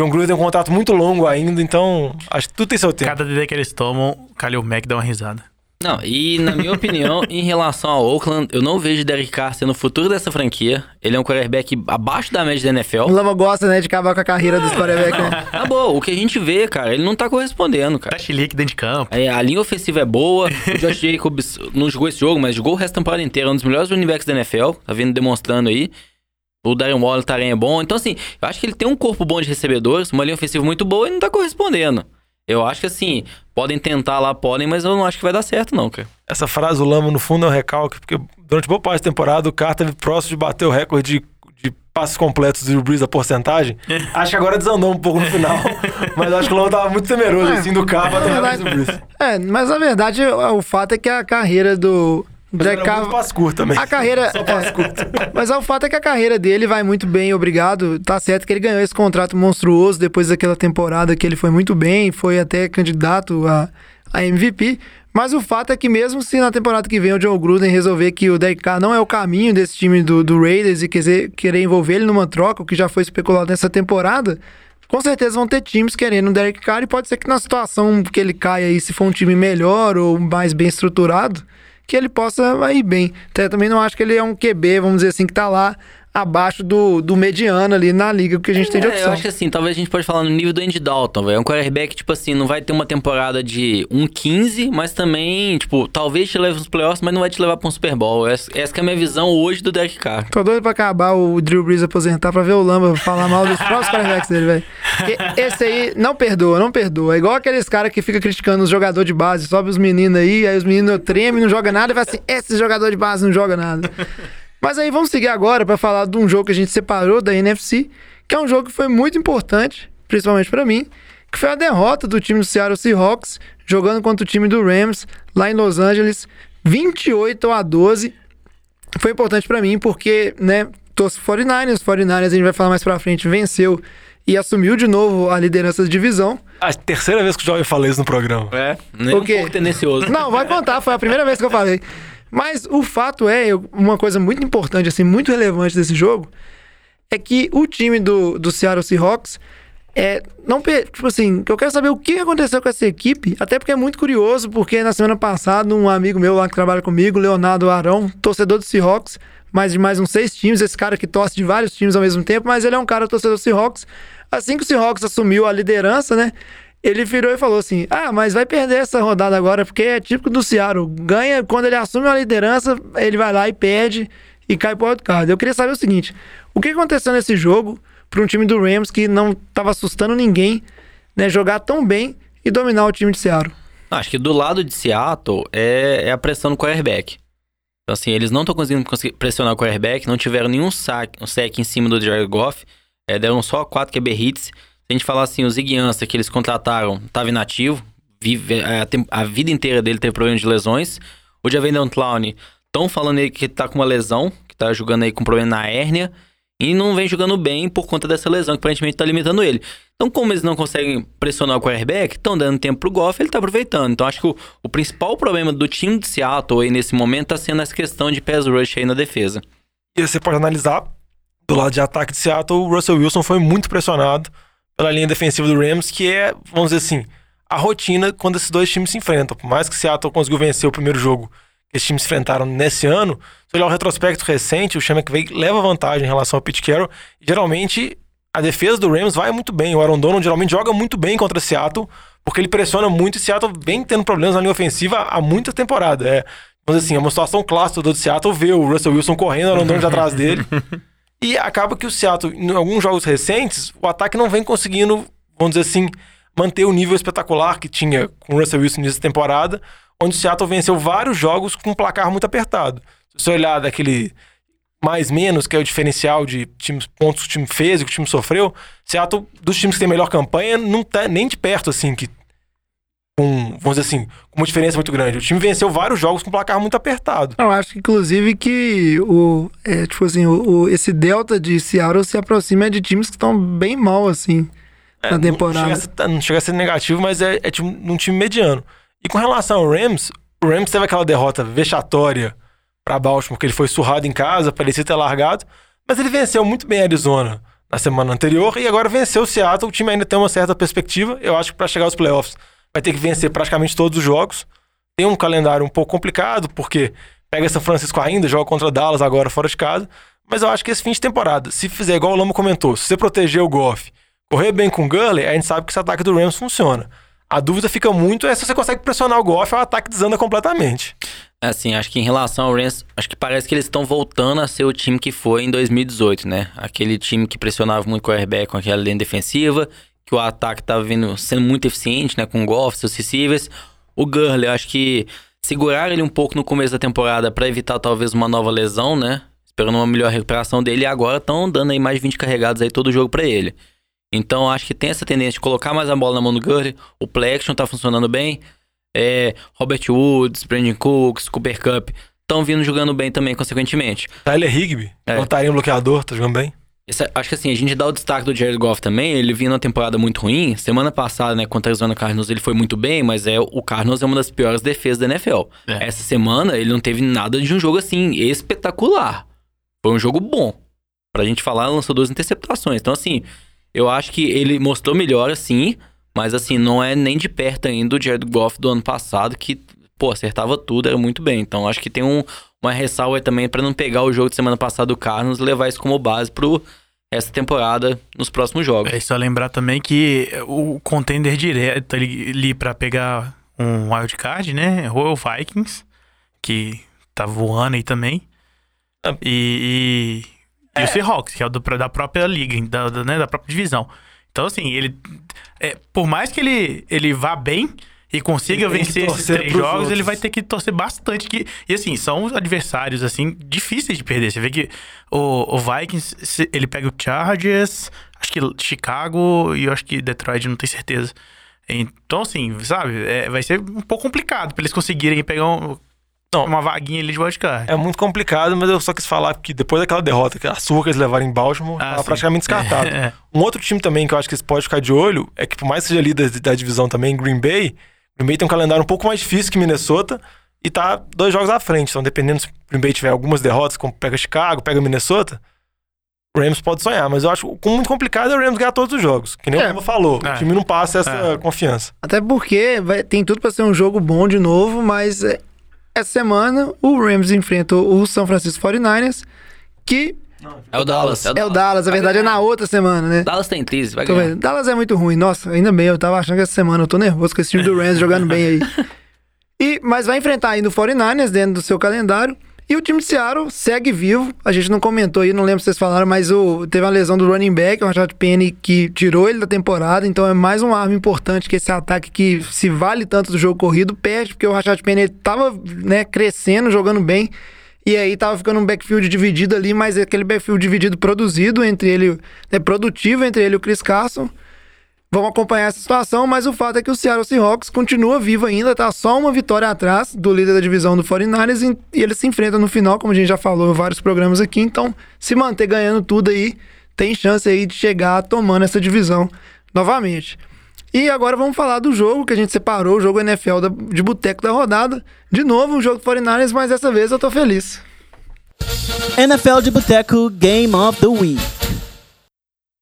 O John Gruden tem um contrato muito longo ainda, então acho que tudo tem seu tempo. Cada DD que eles tomam, o Kalil Mack dá uma risada. Não, e na minha opinião, em relação ao Oakland, eu não vejo Derek Carr sendo o futuro dessa franquia. Ele é um quarterback abaixo da média da O NFL. Lama gosta, né, de acabar com a carreira dos quarterbacks, né? Tá bom, o que a gente vê, cara, ele não tá correspondendo, cara. Tá chilique dentro de campo. É, A linha ofensiva é boa. O Josh Jacobs não jogou esse jogo, mas jogou o resto da temporada inteira. É um dos melhores running backs da NFL. Tá vindo demonstrando aí. O Darren Waller também é bom. Então, assim, eu acho que ele tem um corpo bom de recebedores, uma linha ofensiva muito boa e não tá correspondendo. Eu acho que, assim, podem tentar lá, podem, mas eu não acho que vai dar certo, não, cara. Essa frase do Lama, no fundo, é um recalque, porque durante boa parte da temporada o Carr teve próximo de bater o recorde de, de passos completos do Brees, a porcentagem. acho que agora desandou um pouco no final, mas acho que o Lama tava muito temeroso, É, assim, do Carr pra verdade- o. É, mas na verdade o, o fato é que a carreira do Jack passo curto também. A carreira. Só é, mas o fato é que a carreira dele vai muito bem, obrigado. Tá certo que ele ganhou esse contrato monstruoso depois daquela temporada que ele foi muito bem, foi até candidato a, a MVP. Mas o fato é que mesmo se na temporada que vem o Joe Gruden resolver que o Derek Carr não é o caminho desse time do, do Raiders e quiser, querer envolver ele numa troca, o que já foi especulado nessa temporada, com certeza vão ter times querendo o Derek Carr e pode ser que na situação que ele caia aí, se for um time melhor ou mais bem estruturado, que ele possa ir bem. Até também não acho que ele é um QB, vamos dizer assim, que tá lá abaixo do, do mediano ali na liga que a gente tem de É, eu opção. acho que assim, talvez a gente pode falar no nível do Andy Dalton, velho. É um quarterback, tipo assim, não vai ter uma temporada de 1-15, mas também, tipo, talvez te leve nos playoffs, mas não vai te levar pra um Super Bowl. Essa, essa que é a minha visão hoje do Derek Carr. Tô doido pra acabar o Drew Brees aposentar pra ver o Lamba falar mal dos próprios quarterbacks dele, velho. Esse aí não perdoa, não perdoa. É igual aqueles caras que fica criticando os jogadores de base, sobe os meninos aí, aí os meninos tremem, não joga nada e vai assim, esse jogador de base não joga nada. Mas aí vamos seguir agora pra falar de um jogo que a gente separou da NFC, que é um jogo que foi muito importante, principalmente pra mim, que foi a derrota do time do Seattle Seahawks jogando contra o time do Rams lá em Los Angeles, 28 a 12 foi importante pra mim porque, né, torço pro 49ers, 49ers a gente vai falar mais pra frente, venceu e assumiu de novo a liderança da divisão. A terceira vez que o Jovem fala isso no programa. É, nem O um pouco tendencioso. Não, vai contar, foi a primeira vez que eu falei. Mas o fato é, uma coisa muito importante, assim, muito relevante desse jogo, é que o time do, do Seattle Seahawks é. Não, tipo assim, eu quero saber o que aconteceu com essa equipe, até porque é muito curioso, porque na semana passada, um amigo meu lá que trabalha comigo, Leonardo Arão, torcedor do Seahawks, mais de mais uns seis times, esse cara que torce de vários times ao mesmo tempo, mas ele é um cara torcedor do Seahawks. Assim que o Seahawks assumiu a liderança, né? Ele virou e falou assim: Ah, mas vai perder essa rodada agora, porque é típico do Seattle. Ganha, quando ele assume a liderança, ele vai lá e perde e cai pro wildcard. Eu queria saber o seguinte: o que aconteceu nesse jogo para um time do Rams que não tava assustando ninguém, né? Jogar tão bem e dominar o time de Seattle? Acho que do lado de Seattle é, é a pressão no quarterback. Então, assim, eles não estão conseguindo pressionar o quarterback, não tiveram nenhum saque, um sack em cima do Jared Goff, é, deram só 4 QB hits. A gente falar assim, o Zig que eles contrataram estava inativo, vive, a, tem- a vida inteira dele teve problema de lesões. O Javendon Clown, estão falando aí que tá com uma lesão, que tá jogando aí com problema na hérnia, e não vem jogando bem por conta dessa lesão, que aparentemente tá limitando ele. Então, como eles não conseguem pressionar o quarterback, estão dando tempo pro Goff, ele tá aproveitando. Então, acho que o, o principal problema do time de Seattle aí nesse momento tá sendo essa questão de pass rush aí na defesa. E você pode analisar, do lado de ataque de Seattle, o Russell Wilson foi muito pressionado pela linha defensiva do Rams, que é, vamos dizer assim, a rotina quando esses dois times se enfrentam. Por mais que Seattle conseguiu vencer o primeiro jogo que esses times enfrentaram nesse ano, se olhar o retrospecto recente, o Sean McVay leva vantagem em relação ao Pete Carroll. E, geralmente, a defesa do Rams vai muito bem. O Aaron Donald geralmente joga muito bem contra Seattle, porque ele pressiona muito e Seattle vem tendo problemas na linha ofensiva há muita temporada. É, vamos dizer assim, é uma situação clássica do Seattle ver o Russell Wilson correndo, o Aaron Donald atrás dele. E acaba que o Seattle, em alguns jogos recentes, o ataque não vem conseguindo, vamos dizer assim, manter o nível espetacular que tinha com o Russell Wilson nessa temporada, onde o Seattle venceu vários jogos com um placar muito apertado. Se você olhar daquele mais menos, que é o diferencial de times, pontos que o time fez e que o time sofreu, Seattle, dos times que tem melhor campanha, não tá nem de perto, assim, que com, vamos dizer assim, com uma diferença muito grande. O time venceu vários jogos com um placar muito apertado. Eu acho, inclusive, que o, é, tipo assim, o, o- esse delta de Seattle se aproxima de times que estão bem mal, assim, na Não temporada. chega, a ser, não chega a ser negativo, mas é, é tipo um time mediano. E com relação ao Rams, o Rams teve aquela derrota vexatória pra Baltimore, que ele foi surrado em casa, parecia ter largado, mas ele venceu muito bem a Arizona na semana anterior e agora venceu o Seattle. O time ainda tem uma certa perspectiva. Eu acho pra chegar aos playoffs vai ter que vencer praticamente todos os jogos. Tem um calendário um pouco complicado, porque pega São Francisco ainda, joga contra Dallas agora fora de casa. Mas eu acho que esse fim de temporada, se fizer igual o Lama comentou, se você proteger o Goff, correr bem com o Gurley, a gente sabe que esse ataque do Rams funciona. A dúvida fica muito é se você consegue pressionar o Goff, o ataque desanda completamente. Assim, acho que em relação ao Rams, acho que parece que eles estão voltando a ser o time que foi em 2018, né? Aquele time que pressionava muito o quarterback com aquela linha defensiva, que o ataque tava vindo, sendo muito eficiente, né? Com o Goff, seus receivers. O Gurley, eu acho que segurar ele um pouco no começo da temporada para evitar talvez uma nova lesão, né? Esperando uma melhor recuperação dele e agora estão dando aí mais de 20 carregados aí todo jogo para ele. Então acho que tem essa tendência de colocar mais a bola na mão do Gurley. O play action tá funcionando bem. É, Robert Woods, Brandon Cooks, Cooper Cup estão vindo jogando bem também, consequentemente. Tyler Higby, É. botaria um bloqueador, tá jogando bem. Esse- acho que assim, a gente dá o destaque do Jared Goff também. Ele vinha numa temporada muito ruim. Semana passada, né, contra a Arizona Cardinals, ele foi muito bem, mas é o Cardinals é uma das piores defesas da NFL. É. Essa semana, ele não teve nada de um jogo assim espetacular. Foi um jogo bom. Pra gente falar, lançou duas interceptações. Então, assim, eu acho que ele mostrou melhor, assim, mas assim, não é nem de perto ainda o Jared Goff do ano passado, que, pô, acertava tudo, era muito bem. Então, acho que tem um, uma ressalva aí também pra não pegar o jogo de semana passada do Cardinals e levar isso como base pro essa temporada nos próximos jogos. É só lembrar também que o contender direto ali, ali para pegar um wildcard, né? é o Vikings, que tá voando aí também. Ah. E, e, e o Seahawks, que é o do, da própria liga, da, da, né, da própria divisão. Então, assim, ele. é, por mais que ele, ele vá bem e consiga Ele vencer esses três jogos, ele outros. vai ter que torcer bastante. Que, e assim, são adversários, assim, difíceis de perder. Você vê que o, o Vikings, ele pega o Chargers, acho que Chicago e eu acho que Detroit, não tenho certeza. Então, assim, sabe, é, vai ser um pouco complicado pra eles conseguirem pegar um, Não. uma vaguinha ali de wildcard. É muito complicado, mas eu só quis falar que depois daquela derrota, que a surra que eles levaram em Baltimore, Ah, tava sim. praticamente descartado. É. Um outro time também que eu acho que eles podem ficar de olho é que, por mais que seja líder da divisão também, Green Bay, Green Bay tem um calendário um pouco mais difícil que Minnesota e tá dois jogos à frente. Então, dependendo se Green Bay tiver algumas derrotas, como pega Chicago, pega Minnesota, o Rams pode sonhar. Mas eu acho que o muito complicado é o Rams ganhar todos os jogos. Que nem É. o Lama falou. É. O time não passa essa confiança. Até porque vai- tem tudo pra ser um jogo bom de novo, mas é, essa semana o Rams enfrenta o São Francisco 49ers, que É o Dallas. é o Dallas, a verdade é na outra semana, né? Dallas tem crise, vai Tô ganhar. vendo. Dallas é muito ruim. Nossa, ainda bem, eu tava achando que essa semana eu tô nervoso com esse time do Rams jogando bem aí. E, mas vai enfrentar ainda o 49ers dentro do seu calendário. E o time de Seattle segue vivo. A gente não comentou aí, não lembro se vocês falaram, mas o, teve uma lesão do running back, o Rashad Penny, que tirou ele da temporada. Então é mais uma arma importante que esse ataque que se vale tanto do jogo corrido, perde, porque o Rashad Penny ele tava né, crescendo, jogando bem. E aí tava ficando um backfield dividido ali, mas aquele backfield dividido produzido entre ele, né, produtivo entre ele e o Chris Carson. Vamos acompanhar essa situação, mas o fato é que o Seattle Seahawks continua vivo ainda, tá só uma vitória atrás do líder da divisão do 49ers e eles se enfrentam no final, como a gente já falou em vários programas aqui, então se manter ganhando tudo aí, tem chance aí de chegar tomando essa divisão novamente. E agora vamos falar do jogo que a gente separou, o jogo NFL da- de boteco da rodada. De novo, um jogo do 49ers, mas dessa vez eu tô feliz. NFL de Boteco Game of the Week.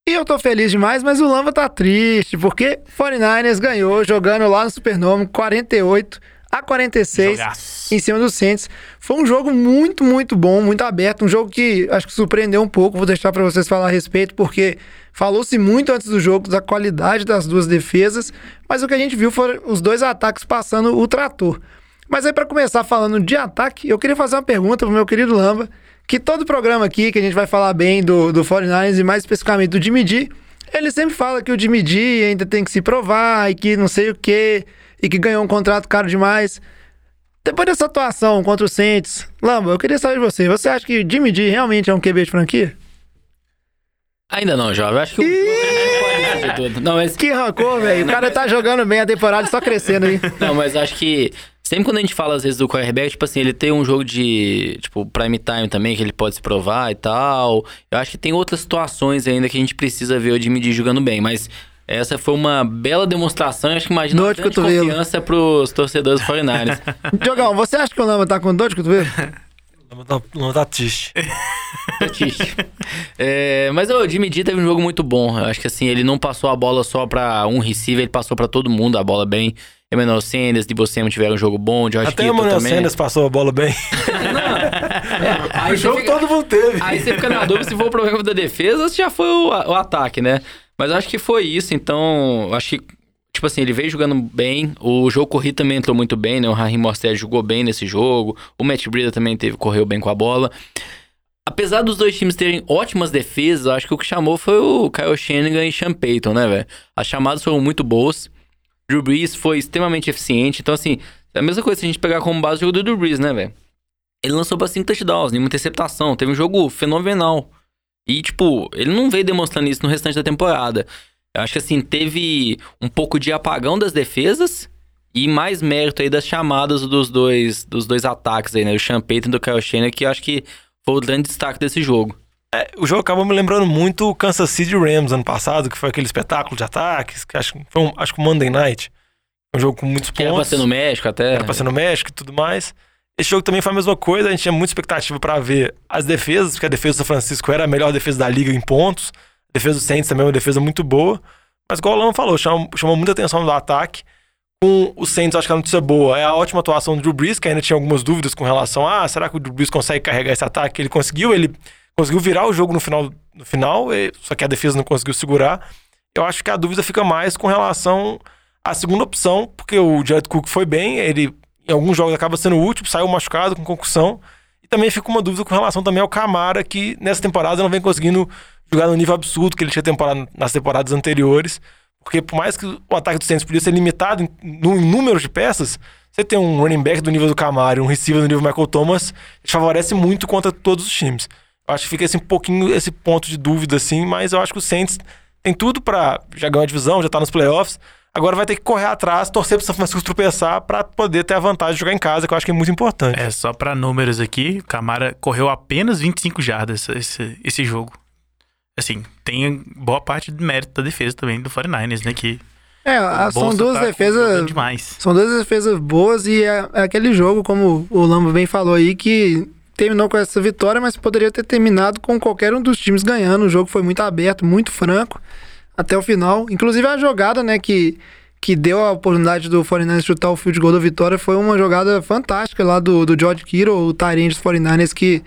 E eu tô feliz demais, mas o Lamba tá triste, porque 49ers ganhou jogando lá no Supernome 48 a 46 Jogaço. em cima do Saints. Foi um jogo muito, muito bom, muito aberto, um jogo que acho que surpreendeu um pouco. Vou deixar pra vocês falar a respeito, porque falou-se muito antes do jogo da qualidade das duas defesas, mas o que a gente viu foram os dois ataques passando o trator. Mas aí, pra começar falando de ataque, eu queria fazer uma pergunta pro meu querido Lamba, que todo programa aqui, que a gente vai falar bem do, do 49ers e mais especificamente do Jimmy G, ele sempre fala que o Jimmy G ainda tem que se provar e que não sei o quê, e que ganhou um contrato caro demais. Depois dessa atuação contra o Saints, Lamba, eu queria saber de você. Você acha que Jimmy G realmente é um QB de franquia? Ainda não, jovem. Eu acho que o. tudo. Não, mas, Que rancor, velho. O cara tá jogando bem a temporada só crescendo aí. não, mas acho que. Sempre quando a gente fala, às vezes, do quarterback, tipo assim, ele tem um jogo de, tipo, prime time também, que ele pode se provar e tal. Eu acho que tem outras situações ainda que a gente precisa ver o Jimmy D jogando bem, mas essa foi uma bela demonstração. Acho que imagina Dor uma de cotovelo. confiança pros torcedores 49ers. Diogão, você acha que o Lamba tá com dor de cotovelo? Não não tá triste. Triste. É, mas o Jimmy D teve um jogo muito bom. Eu acho que assim, ele não passou a bola só pra um receiver, ele passou pra todo mundo a bola bem. Emmanuel Sanders, de você tiveram um jogo bom, George Até Kittle o Manuel também. Sanders passou a bola bem. Aí o você jogo fica- todo mundo teve. Aí você fica na dúvida se foi o problema da defesa ou se já foi o, o ataque, né? Mas acho que foi isso, então, acho que, tipo assim, ele veio jogando bem, o jogo corrido também entrou muito bem, né? O Raheem Mostert jogou bem nesse jogo, o Matt Breida também teve, correu bem com a bola. Apesar dos dois times terem ótimas defesas, acho que o que chamou foi o Kyle Shanahan e Sean Payton, né, velho? As chamadas foram muito boas, Drew Brees foi extremamente eficiente, então, assim, é a mesma coisa se a gente pegar como base o jogo do Drew Brees, né, velho? Ele lançou pra cinco touchdowns, nenhuma interceptação, teve um jogo fenomenal. E, tipo, ele não veio demonstrando isso no restante da temporada. Eu acho que, assim, teve um pouco de apagão das defesas e mais mérito aí das chamadas dos dois, dos dois ataques aí, né? O Sean Payton do Kyle Shanahan, que eu acho que foi o grande destaque desse jogo. É, o jogo acabou me lembrando muito o Kansas City Rams ano passado, que foi aquele espetáculo de ataques, que acho, que foi um, acho que um Monday Night. Um jogo com muitos Que era pra pontos. ser no México até. Era pra ser no México e tudo mais. Esse jogo também foi a mesma coisa, a gente tinha muita expectativa pra ver as defesas, porque a defesa do São Francisco era a melhor defesa da liga em pontos. A defesa do Saints também é uma defesa muito boa. Mas igual o Lama falou, chamou, chamou muita atenção do ataque. Com o Saints, acho que a notícia boa é a ótima atuação do Drew Brees, que ainda tinha algumas dúvidas com relação a ah, será que o Drew Brees consegue carregar esse ataque? Ele conseguiu, ele conseguiu virar o jogo no final, no final e- só que a defesa não conseguiu segurar. Eu acho que a dúvida fica mais com relação à segunda opção, porque o Jared Cook foi bem, ele em alguns jogos acaba sendo útil, saiu machucado com concussão. Também fica uma dúvida com relação também ao Camara, que nessa temporada não vem conseguindo jogar no nível absurdo que ele tinha temporada, nas temporadas anteriores. Porque por mais que o ataque do Saints podia ser limitado no número de peças, você tem um running back do nível do Camara e um receiver do nível do Michael Thomas, favorece muito contra todos os times. Eu acho que fica esse um pouquinho esse ponto de dúvida assim, mas eu acho que o Saints tem tudo pra já ganhar a divisão, já tá nos playoffs, Agora vai ter que correr atrás, torcer pro São Francisco tropeçar pra poder ter a vantagem de jogar em casa, que eu acho que é muito importante. É, só pra números aqui, o Camara correu apenas 25 jardas esse, esse jogo. Assim, tem boa parte do mérito da defesa também do 49ers, né? Que É, a- o são duas tá defesas. demais. São duas defesas boas e é, é aquele jogo, como o Lambo bem falou aí, que terminou com essa vitória, mas poderia ter terminado com qualquer um dos times ganhando. O jogo foi muito aberto, muito franco até o final. Inclusive a jogada, né, que, que deu a oportunidade do 49ers chutar o field goal da vitória foi uma jogada fantástica lá do, do George Kittle, o Tyrande dos 49ers, que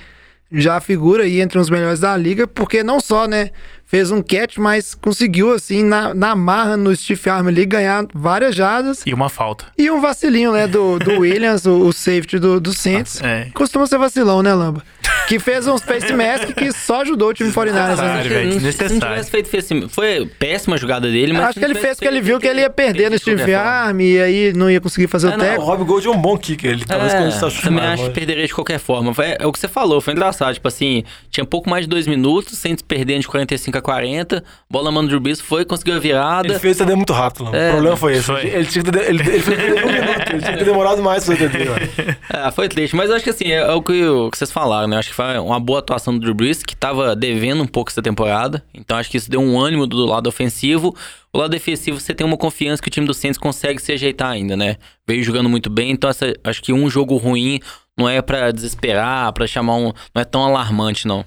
já figura aí entre os melhores da liga, porque não só, né, fez um catch, mas conseguiu, assim, na, na marra no stiff arm ali, ganhar várias jardas. E uma falta. E um vacilinho, né, do, do Williams, o, o safety do, do Saints. É. Costuma ser vacilão, né, Lamba? Que fez um face mask que só ajudou o time 49ers. Claro, Né? velho, Se não tivesse feito esse- Foi péssima a jogada dele, mas. Acho que ele fez porque ele viu que ele ia perder no forma. arm e aí não ia conseguir fazer É, o não, O teco. Rob Gold é um bom kicker, ele talvez quando É, está também chutando. acho que perderia de qualquer forma. Foi- é o que você falou, foi engraçado. Tipo assim, tinha pouco mais de dois minutos, sem se perdendo de 45 a 40. Bola na mão do Drew Brees foi, conseguiu a virada. Ele fez TD muito rápido. É, o problema foi esse. foi. Ele, tinha que ter, ele, ele fez TD um minuto, ele tinha que ter demorado mais pra fazer TD. mano. Ah, foi triste. Mas eu acho que assim, é, é o, que, o que vocês falaram, né? Eu acho que foi uma boa atuação do Drew Brees, que tava devendo um pouco essa temporada. Então acho que isso deu um ânimo do lado ofensivo. O lado defensivo, você tem uma confiança que o time do Saints consegue se ajeitar ainda, né? Veio jogando muito bem, então essa- acho que um jogo ruim não é pra desesperar, pra chamar um. Não é tão alarmante, não.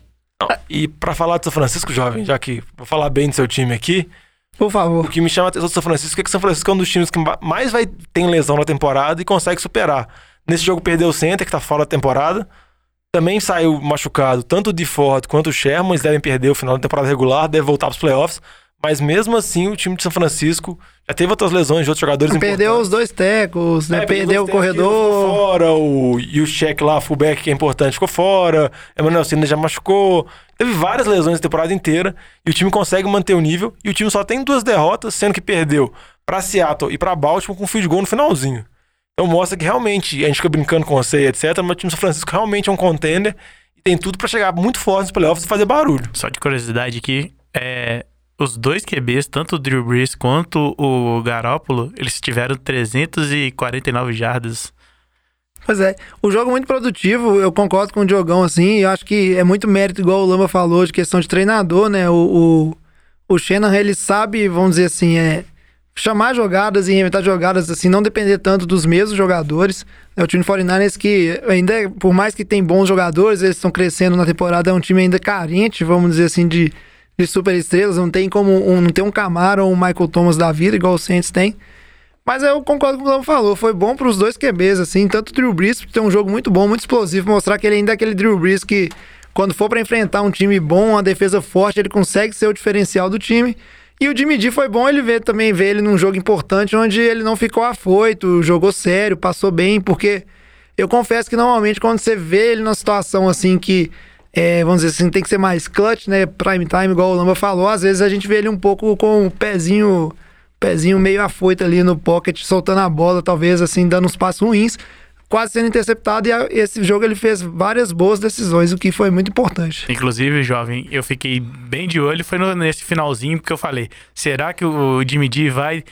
E pra falar do São Francisco, jovem, já que vou falar bem do seu time aqui, Por favor. o que me chama a atenção do São Francisco é que o São Francisco é um dos times que ma- mais vai ter lesão na temporada e consegue superar. Nesse jogo perdeu o center, que tá fora da temporada. Também saiu machucado tanto o DeFord quanto o Sherman. Eles devem perder o final da temporada regular, deve voltar pros playoffs. Mas mesmo assim, o time de São Francisco já teve outras lesões de outros jogadores Perdeu os dois tecos, né? É, perdeu o tempos, Ficou corredor. fora, o, e o check lá, fullback, que é importante, ficou fora. Emmanuel Senna já machucou. Teve várias lesões a temporada inteira. E o time consegue manter o nível. E o time só tem duas derrotas, sendo que perdeu pra Seattle e pra Baltimore com field goal no finalzinho. Então mostra que realmente, a gente fica brincando com você, etc. Mas o time de São Francisco realmente é um contender. E tem tudo pra chegar muito forte nos playoffs e fazer barulho. Só de curiosidade aqui, é, os dois QBs, tanto o Drew Brees quanto o Garópolo, eles tiveram 349 jardas. Pois é, o jogo muito produtivo, eu concordo com o Diogão, assim, eu acho que é muito mérito, igual o Lama falou, de questão de treinador, né? O, o, o ele sabe, vamos dizer assim, é chamar jogadas e inventar jogadas, assim, não depender tanto dos mesmos jogadores. É o time 49ers que ainda, é- por mais que tem bons jogadores, eles estão crescendo na temporada, é um time ainda carente, vamos dizer assim, de, de super estrelas, não tem como, um, não tem um Camaro ou um Michael Thomas da vida, igual o Saints tem. Mas eu concordo com o que o falou. Foi bom para os dois QBs, assim. Tanto o Drew Brees, que tem um jogo muito bom, muito explosivo. Mostrar que ele ainda é aquele Drew Brees que, quando for para enfrentar um time bom, uma defesa forte, ele consegue ser o diferencial do time. E o Jimmy D foi bom ele ver também, ver ele num jogo importante, onde ele não ficou afoito, jogou sério, passou bem, porque eu confesso que normalmente quando você vê ele numa situação assim que, é, vamos dizer assim, tem que ser mais clutch, né? Prime time, igual o Lamba falou, às vezes a gente vê ele um pouco com o pezinho pezinho meio afoito ali no pocket, soltando a bola, talvez assim, dando uns passos ruins, quase sendo interceptado. E a- esse jogo ele fez várias boas decisões, o que foi muito importante. Inclusive, jovem, eu fiquei bem de olho, foi no- nesse finalzinho, porque eu falei, será que o Jimmy D vai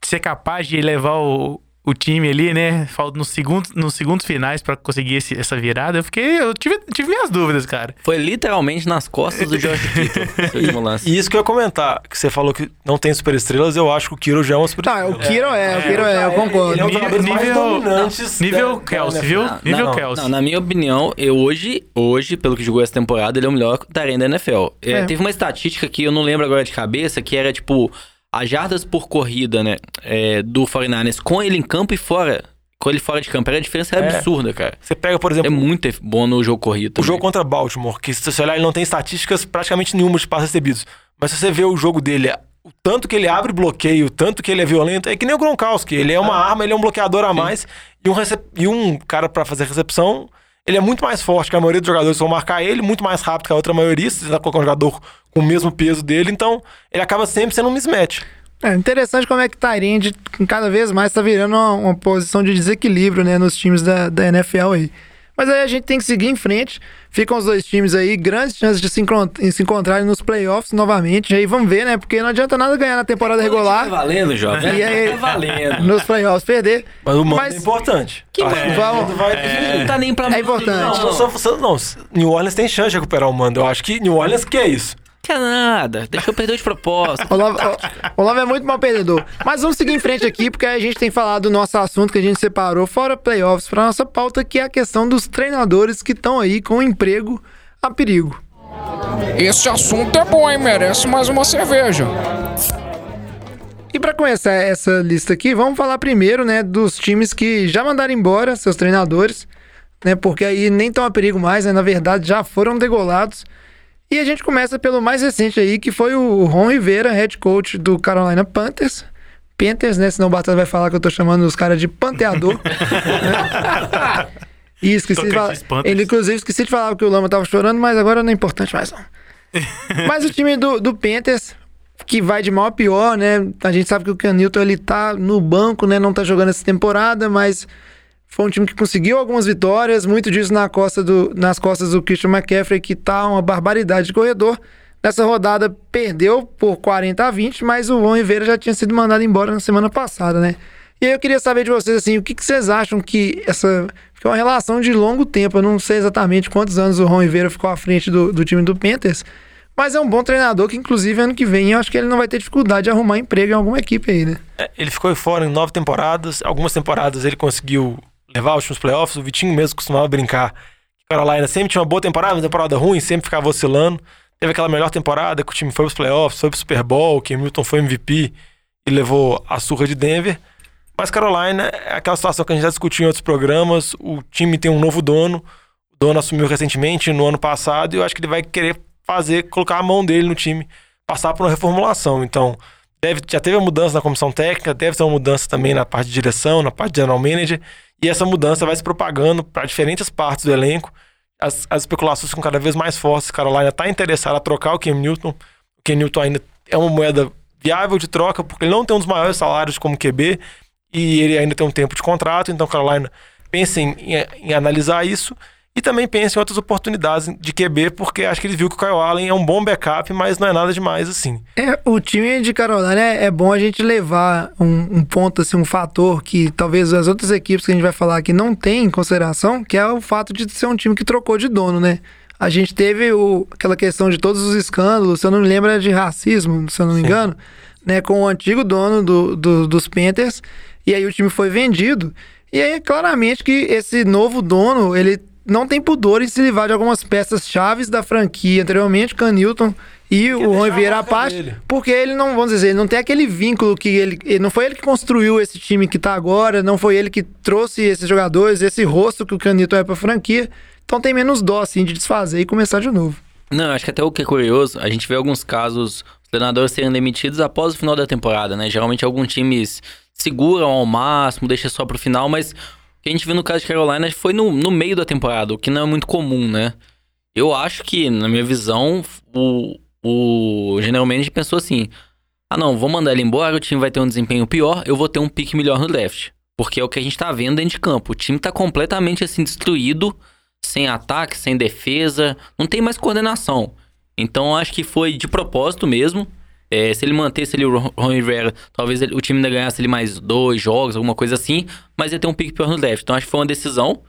ser capaz de levar o, o time ali, né? Falta nos segundos, nos segundos finais pra conseguir esse- essa virada. Eu fiquei, eu tive, tive minhas dúvidas, cara. Foi literalmente nas costas do George Kittle. E isso que eu ia comentar, que você falou que não tem superestrelas, eu acho que o Kiro já é uma Tá, superestrela. o Kiro é, o Kiro é, eu Ele é concordo. um mais Nível- dominantes. Nível da- Kelsey, da viu? Nível não, Kelsey. não, na minha opinião, eu hoje, hoje, pelo que jogou essa temporada, ele é o melhor Tyrene da NFL. É, É. Teve uma estatística que eu não lembro agora de cabeça, que era tipo, as jardas por corrida, né, é, do 49ers com ele em campo e fora. Com ele fora de campo. A diferença É. absurda, cara. Você pega, por É exemplo, muito bom no jogo corrido. o também. jogo contra Baltimore, que se você olhar, ele não tem estatísticas praticamente nenhuma de passos recebidos. Mas se você vê o jogo dele, o tanto que ele abre bloqueio, o tanto que ele é violento, é que nem o Gronkowski. Ele é uma arma, ele é um bloqueador a mais. E um, recep- e um cara pra fazer recepção, ele é muito mais forte que a maioria dos jogadores vão marcar ele, muito mais rápido que a outra maioria, se você tá colocar um jogador com o mesmo peso dele, então ele acaba sempre sendo um mismatch. É interessante como é que Tyrande cada vez mais tá virando uma, uma posição de desequilíbrio, né, nos times da, da NFL aí. Mas aí a gente tem que seguir em frente. Ficam os dois times aí, grandes chances de se, encont- se encontrarem nos playoffs novamente. Aí vamos ver, né? Porque não adianta nada ganhar na temporada Tá regular valendo, jovem. E aí- Tá valendo. nos playoffs perder. Mas o mando é importante. Que mando? Vamos- vai- Não tá nem pra É importante. Não, só- só- não, New Orleans tem chance de recuperar o mando. Eu acho que New Orleans que é isso. Quer nada. Deixa eu perder de propósito. Olavo, o- Olavo é muito mal perdedor. Mas vamos seguir em frente aqui, porque a gente tem falado do nosso assunto que a gente separou fora playoffs para nossa pauta, que é a questão dos treinadores que estão aí com emprego a perigo. Esse assunto é bom, hein? Merece mais uma cerveja. E para começar essa lista aqui, vamos falar primeiro, né, dos times que já mandaram embora seus treinadores, né, porque aí nem estão a perigo mais, né, na verdade já foram degolados. E a gente começa pelo mais recente aí, que foi o Ron Rivera, head coach do Carolina Panthers. Panthers, né, senão o Batata vai falar que eu tô chamando os caras de panteador. E esqueci de falar. Ele, inclusive, esqueci de falar que o Lama tava chorando, mas agora não é importante mais, não. Mas o time do, do Panthers, que vai de mal a pior, né? A gente sabe que o Canilton ele tá no banco, né? Não tá jogando essa temporada, mas foi um time que conseguiu algumas vitórias, muito disso na costa do, nas costas do Christian McCaffrey, que tá uma barbaridade de corredor. Nessa rodada perdeu por 40 a 20, mas o Ron Rivera já tinha sido mandado embora na semana passada, né? E aí eu queria saber de vocês, assim, o que, que vocês acham que essa... Porque é uma relação de longo tempo, eu não sei exatamente quantos anos o Ron Rivera ficou à frente do, do time do Panthers, mas é um bom treinador que, inclusive, ano que vem eu acho que ele não vai ter dificuldade de arrumar emprego em alguma equipe aí, né? É, Ele ficou fora em nove temporadas. Algumas temporadas ele conseguiu levar os times playoffs. O Vitinho mesmo costumava brincar Carolina sempre tinha uma boa temporada, uma temporada ruim, sempre ficava oscilando. Teve aquela melhor temporada que o time foi pros playoffs, foi pro Super Bowl, que Milton foi MVP e levou a surra de Denver. Mas Carolina é aquela situação que a gente já discutiu em outros programas. O time tem um novo dono. O dono assumiu recentemente, no ano passado, e eu acho que ele vai querer fazer, colocar a mão dele no time, passar por uma reformulação. Então, deve, já teve a mudança na comissão técnica, deve ter uma mudança também na parte de direção, na parte de general manager, e essa mudança vai se propagando para diferentes partes do elenco. As, as especulações ficam cada vez mais fortes. Carolina está interessada a trocar o Cam Newton. O Cam Newton ainda é uma moeda viável de troca, porque ele não tem um dos maiores salários como QB, e ele ainda tem um tempo de contrato, então Carolina pensa em, em- em analisar isso e também pensa em outras oportunidades de QB, porque acho que ele viu que o Kyle Allen é um bom backup, mas não é nada demais assim. É, o time de Carolina é, é bom a gente levar um, um ponto, assim, um fator que talvez as outras equipes que a gente vai falar aqui não tem em consideração, que é o fato de ser um time que trocou de dono, né? A gente teve o, aquela questão de todos os escândalos, se eu não me lembro, é de racismo, se eu não me engano, né? Com o antigo dono do, do- dos Panthers, e aí o time foi vendido. E aí, claramente que esse novo dono, ele não tem pudor em se livrar de algumas peças chaves da franquia anteriormente, Canilton e o Ron deixar a Vieira à parte, dele. porque ele não, vamos dizer, ele não tem aquele vínculo que ele, ele- não foi ele que construiu esse time que tá agora, não foi ele que trouxe esses jogadores, esse rosto que o Canito é pra franquia. Então tem menos dó, assim, de desfazer e começar de novo. Não, acho que até o que é curioso, a gente vê alguns casos, os treinadores serem demitidos após o final da temporada, né? Geralmente alguns times seguram ao máximo, deixa só pro final, mas o que a gente viu no caso de Carolina foi no, no meio da temporada, o que não é muito comum, né? Eu acho que, na minha visão, o, o General Manager pensou assim: ah, não, vou mandar ele embora, o time vai ter um desempenho pior, eu vou ter um pique melhor no draft. Porque é o que a gente tá vendo dentro de campo. O time tá completamente assim destruído, sem ataque, sem defesa, não tem mais coordenação. Então acho que foi de propósito mesmo. É, se ele mantesse ali o Ron Rivera, talvez ele- o time ainda ganhasse ali mais dois jogos, alguma coisa assim, mas ia ter um pique pior no draft. Então acho que foi uma decisão.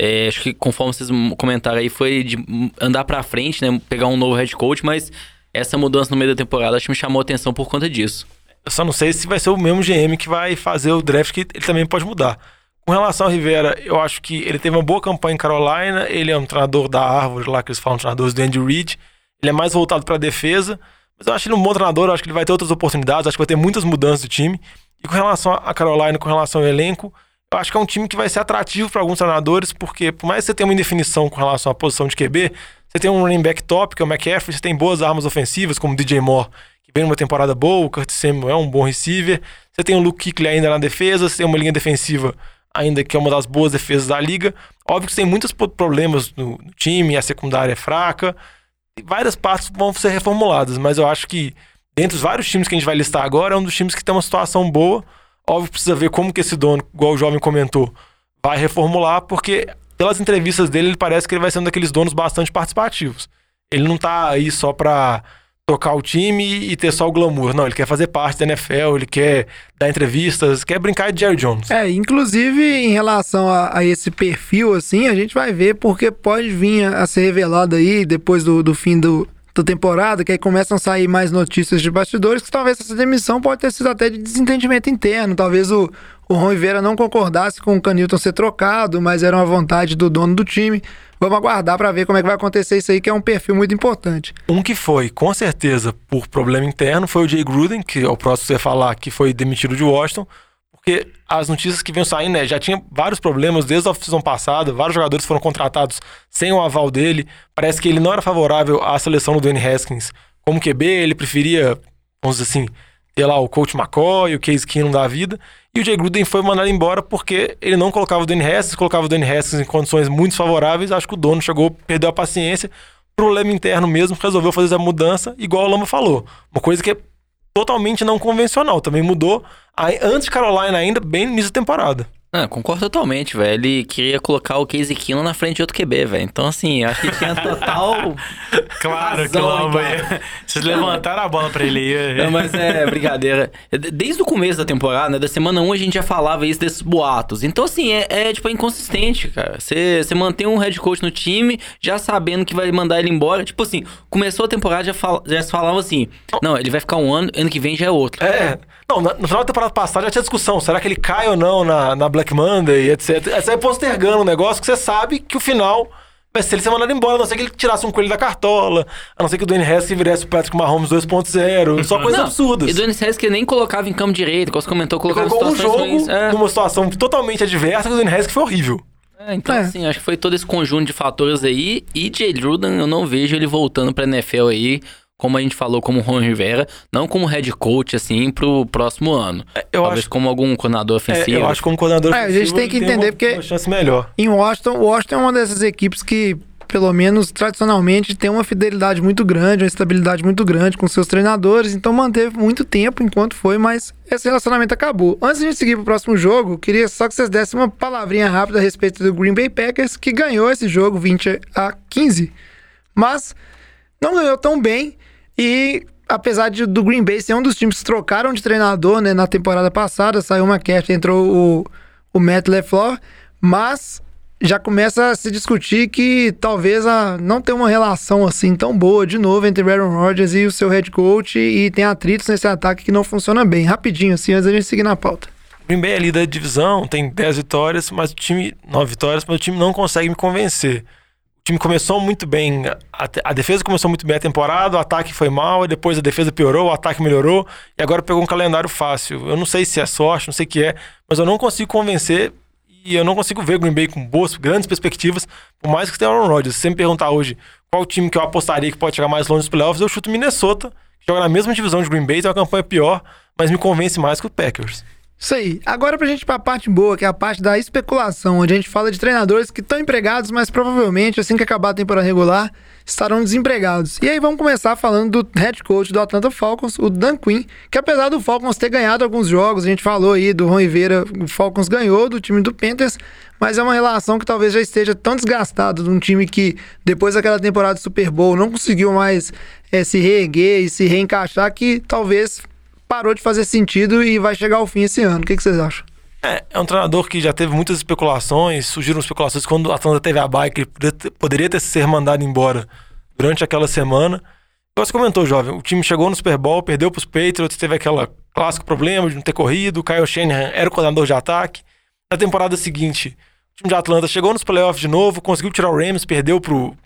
É, acho que conforme vocês comentaram aí, foi de andar pra frente, né? Pegar um novo head coach, mas essa mudança no meio da temporada acho que me chamou a atenção por conta disso. Eu só não sei se vai ser o mesmo GM que vai fazer o draft, que ele também pode mudar. Com relação ao Rivera, eu acho que ele teve uma boa campanha em Carolina, ele é um treinador da árvore lá, que eles falam treinadores do Andy Reid. Ele é mais voltado para defesa, mas eu acho ele um bom treinador, acho que ele vai ter outras oportunidades, acho que vai ter muitas mudanças do time. E com relação a Carolina, com relação ao elenco, eu acho que é um time que vai ser atrativo para alguns treinadores, porque por mais que você tenha uma indefinição com relação à posição de QB, você tem um running back top, que é o McCaffrey, você tem boas armas ofensivas, como o DJ Moore, que vem numa temporada boa, o Curtis Samuel é um bom receiver, você tem o Luke Kuechly ainda na defesa, você tem uma linha defensiva ainda que é uma das boas defesas da liga. Óbvio que tem muitos problemas no, time, a secundária é fraca, várias partes vão ser reformuladas, mas eu acho que dentre os vários times que a gente vai listar agora, é um dos times que tem uma situação boa. Óbvio precisa ver como que esse dono, igual o jovem comentou, vai reformular, porque pelas entrevistas dele, ele parece que ele vai ser um daqueles donos bastante participativos. Ele não tá aí só pra tocar o time e ter só o glamour. Não, ele quer fazer parte da NFL, ele quer dar entrevistas, quer brincar de Jerry Jones. É, inclusive em relação a, a esse perfil, assim, a gente vai ver porque pode vir a, a ser revelado aí depois do, do fim do, da temporada, que aí começam a sair mais notícias de bastidores, que talvez essa demissão pode ter sido até de desentendimento interno. Talvez o, o Ron Rivera não concordasse com o Canilton ser trocado, mas era uma vontade do dono do time. Vamos aguardar para ver como é que vai acontecer isso aí, que é um perfil muito importante. Um que foi, com certeza, por problema interno, foi o Jay Gruden, que é o próximo que você falar, que foi demitido de Washington, porque as notícias que vinham saindo, né, já tinha vários problemas desde a off-season passada, vários jogadores foram contratados sem o aval dele, parece que ele não era favorável à seleção do Dwayne Haskins como QB, ele preferia, vamos dizer assim, ter lá o coach McCoy, o Case Keenum da vida, e o Jay Gruden foi mandado embora porque ele não colocava o Dwayne Haskins, colocava o Dwayne Haskins em condições muito favoráveis, acho que o dono chegou, perdeu a paciência, problema interno mesmo, resolveu fazer essa mudança, igual o Lama falou, uma coisa que é totalmente não convencional, também mudou antes de Carolina ainda, bem no início da temporada. Ah, concordo totalmente, velho. Ele queria colocar o Casey Keenum na frente de outro QB, velho. Então, assim, acho que tinha total. Claro que razão, cara. Vocês levantaram a bola pra ele aí. Não, mas é brincadeira. Desde o começo da temporada, né, da semana 1, a gente já falava isso desses boatos. Então, assim, é, é, tipo, é inconsistente, cara. Você mantém um head coach no time, já sabendo que vai mandar ele embora. Tipo assim, começou a temporada, já, fal, já se falava assim: não, ele vai ficar um ano, ano que vem já é outro. É. Não, na- no final da temporada passada já tinha discussão. Será que ele cai ou não na, na Black Monday, etc. Você vai postergando um negócio que você sabe que o final vai ser ele ser mandado embora, a não ser que ele tirasse um coelho da cartola, a não ser que o Dwayne Haskins virasse o Patrick Mahomes 2.0. Só coisas Não, absurdas. E Dwayne Haskins nem colocava em campo direito, como você comentou, Ele colocava colocou um jogo ruins. É. numa situação totalmente adversa que o Dwayne Haskins foi horrível. É, então, É. assim, acho que foi todo esse conjunto de fatores aí. E Jay Gruden, eu não vejo ele voltando pra NFL aí, como a gente falou, como Ron Rivera, não como head coach, assim, pro próximo ano. eu Talvez acho- como algum coordenador É, ofensivo. eu acho que como coordenador É, a gente ofensivo, tem que entender uma, porque- uma chance melhor. Em Washington, Washington é uma dessas equipes que, pelo menos tradicionalmente, tem uma fidelidade muito grande, uma estabilidade muito grande com seus treinadores, então manteve muito tempo enquanto foi, mas esse relacionamento acabou. Antes de a gente seguir pro próximo jogo, queria só que vocês dessem uma palavrinha rápida a respeito do Green Bay Packers, que ganhou esse jogo 20 a 15, mas não ganhou tão bem e apesar de, do Green Bay ser um dos times que trocaram de treinador né, na temporada passada, saiu uma cast, entrou o, o Matt LeFleur, mas já começa a se discutir que talvez a, não tenha uma relação assim tão boa de novo entre Aaron Rodgers e o seu head coach e tem atritos nesse ataque que não funciona bem. Rapidinho assim, antes da gente seguir na pauta. Green Bay é líder da divisão, tem 10 vitórias, mas o time. 9 vitórias, mas o time não consegue me convencer. O time começou muito bem, a, a defesa começou muito bem a temporada, o ataque foi mal, e depois a defesa piorou, o ataque melhorou, e agora pegou um calendário fácil. Eu não sei se é sorte, não sei o que é, mas eu não consigo convencer e eu não consigo ver Green Bay com boas, grandes perspectivas, por mais que tenha Aaron Rodgers. Se você me perguntar hoje qual time que eu apostaria que pode chegar mais longe nos playoffs, eu chuto Minnesota, que joga na mesma divisão de Green Bay, tem uma campanha pior, mas me convence mais que o Packers. Isso aí. Agora pra gente ir pra parte boa, que é a parte da especulação, onde a gente fala de treinadores que estão empregados, mas provavelmente, assim que acabar a temporada regular, estarão desempregados. E aí vamos começar falando do head coach do Atlanta Falcons, o Dan Quinn, que apesar do Falcons ter ganhado alguns jogos, a gente falou aí do Ron Rivera, o Falcons ganhou do time do Panthers, mas é uma relação que talvez já esteja tão desgastada de um time que, depois daquela temporada do Super Bowl, não conseguiu mais eh, se reerguer e se reencaixar, que talvez parou de fazer sentido e vai chegar ao fim esse ano. O que, que vocês acham? É, é um treinador que já teve muitas especulações, surgiram especulações quando o Atlanta teve a que ele poderia ter, ser mandado embora durante aquela semana. Você comentou, jovem, o time chegou no Super Bowl, perdeu para os Patriots, teve aquele clássico problema de não ter corrido, o Kyle Shanahan era o coordenador de ataque. Na temporada seguinte, o time de Atlanta chegou nos playoffs de novo, conseguiu tirar o Rams, perdeu para o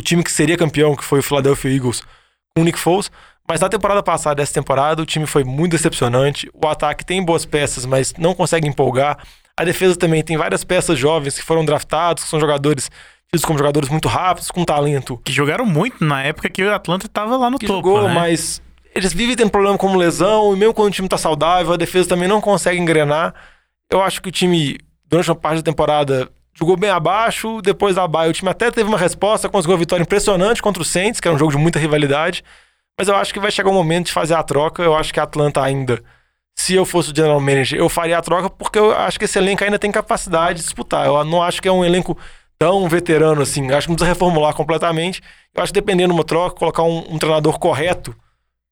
time que seria campeão, que foi o Philadelphia Eagles, com o Nick Foles. Mas na temporada passada, essa temporada, o time foi muito decepcionante. O ataque tem boas peças, mas não consegue empolgar. A defesa também tem várias peças jovens que foram draftados, que são jogadores tidos como jogadores muito rápidos, com talento. Que jogaram muito na época que o Atlanta tava lá no Que topo, jogou, né? mas eles vivem tendo problema como lesão, e mesmo quando o time tá saudável, a defesa também não consegue engrenar. Eu acho que o time, durante uma parte da temporada, jogou bem abaixo, depois da bye o time até teve uma resposta, conseguiu uma vitória impressionante contra o Saints, que era um jogo de muita rivalidade. Mas eu acho que vai chegar o momento de fazer a troca. Eu acho que a Atlanta ainda, se eu fosse o general manager, eu faria a troca porque eu acho que esse elenco ainda tem capacidade de disputar. Eu não acho que é um elenco tão veterano assim. Acho que não precisa reformular completamente. Eu acho que dependendo de uma troca, colocar um, um treinador correto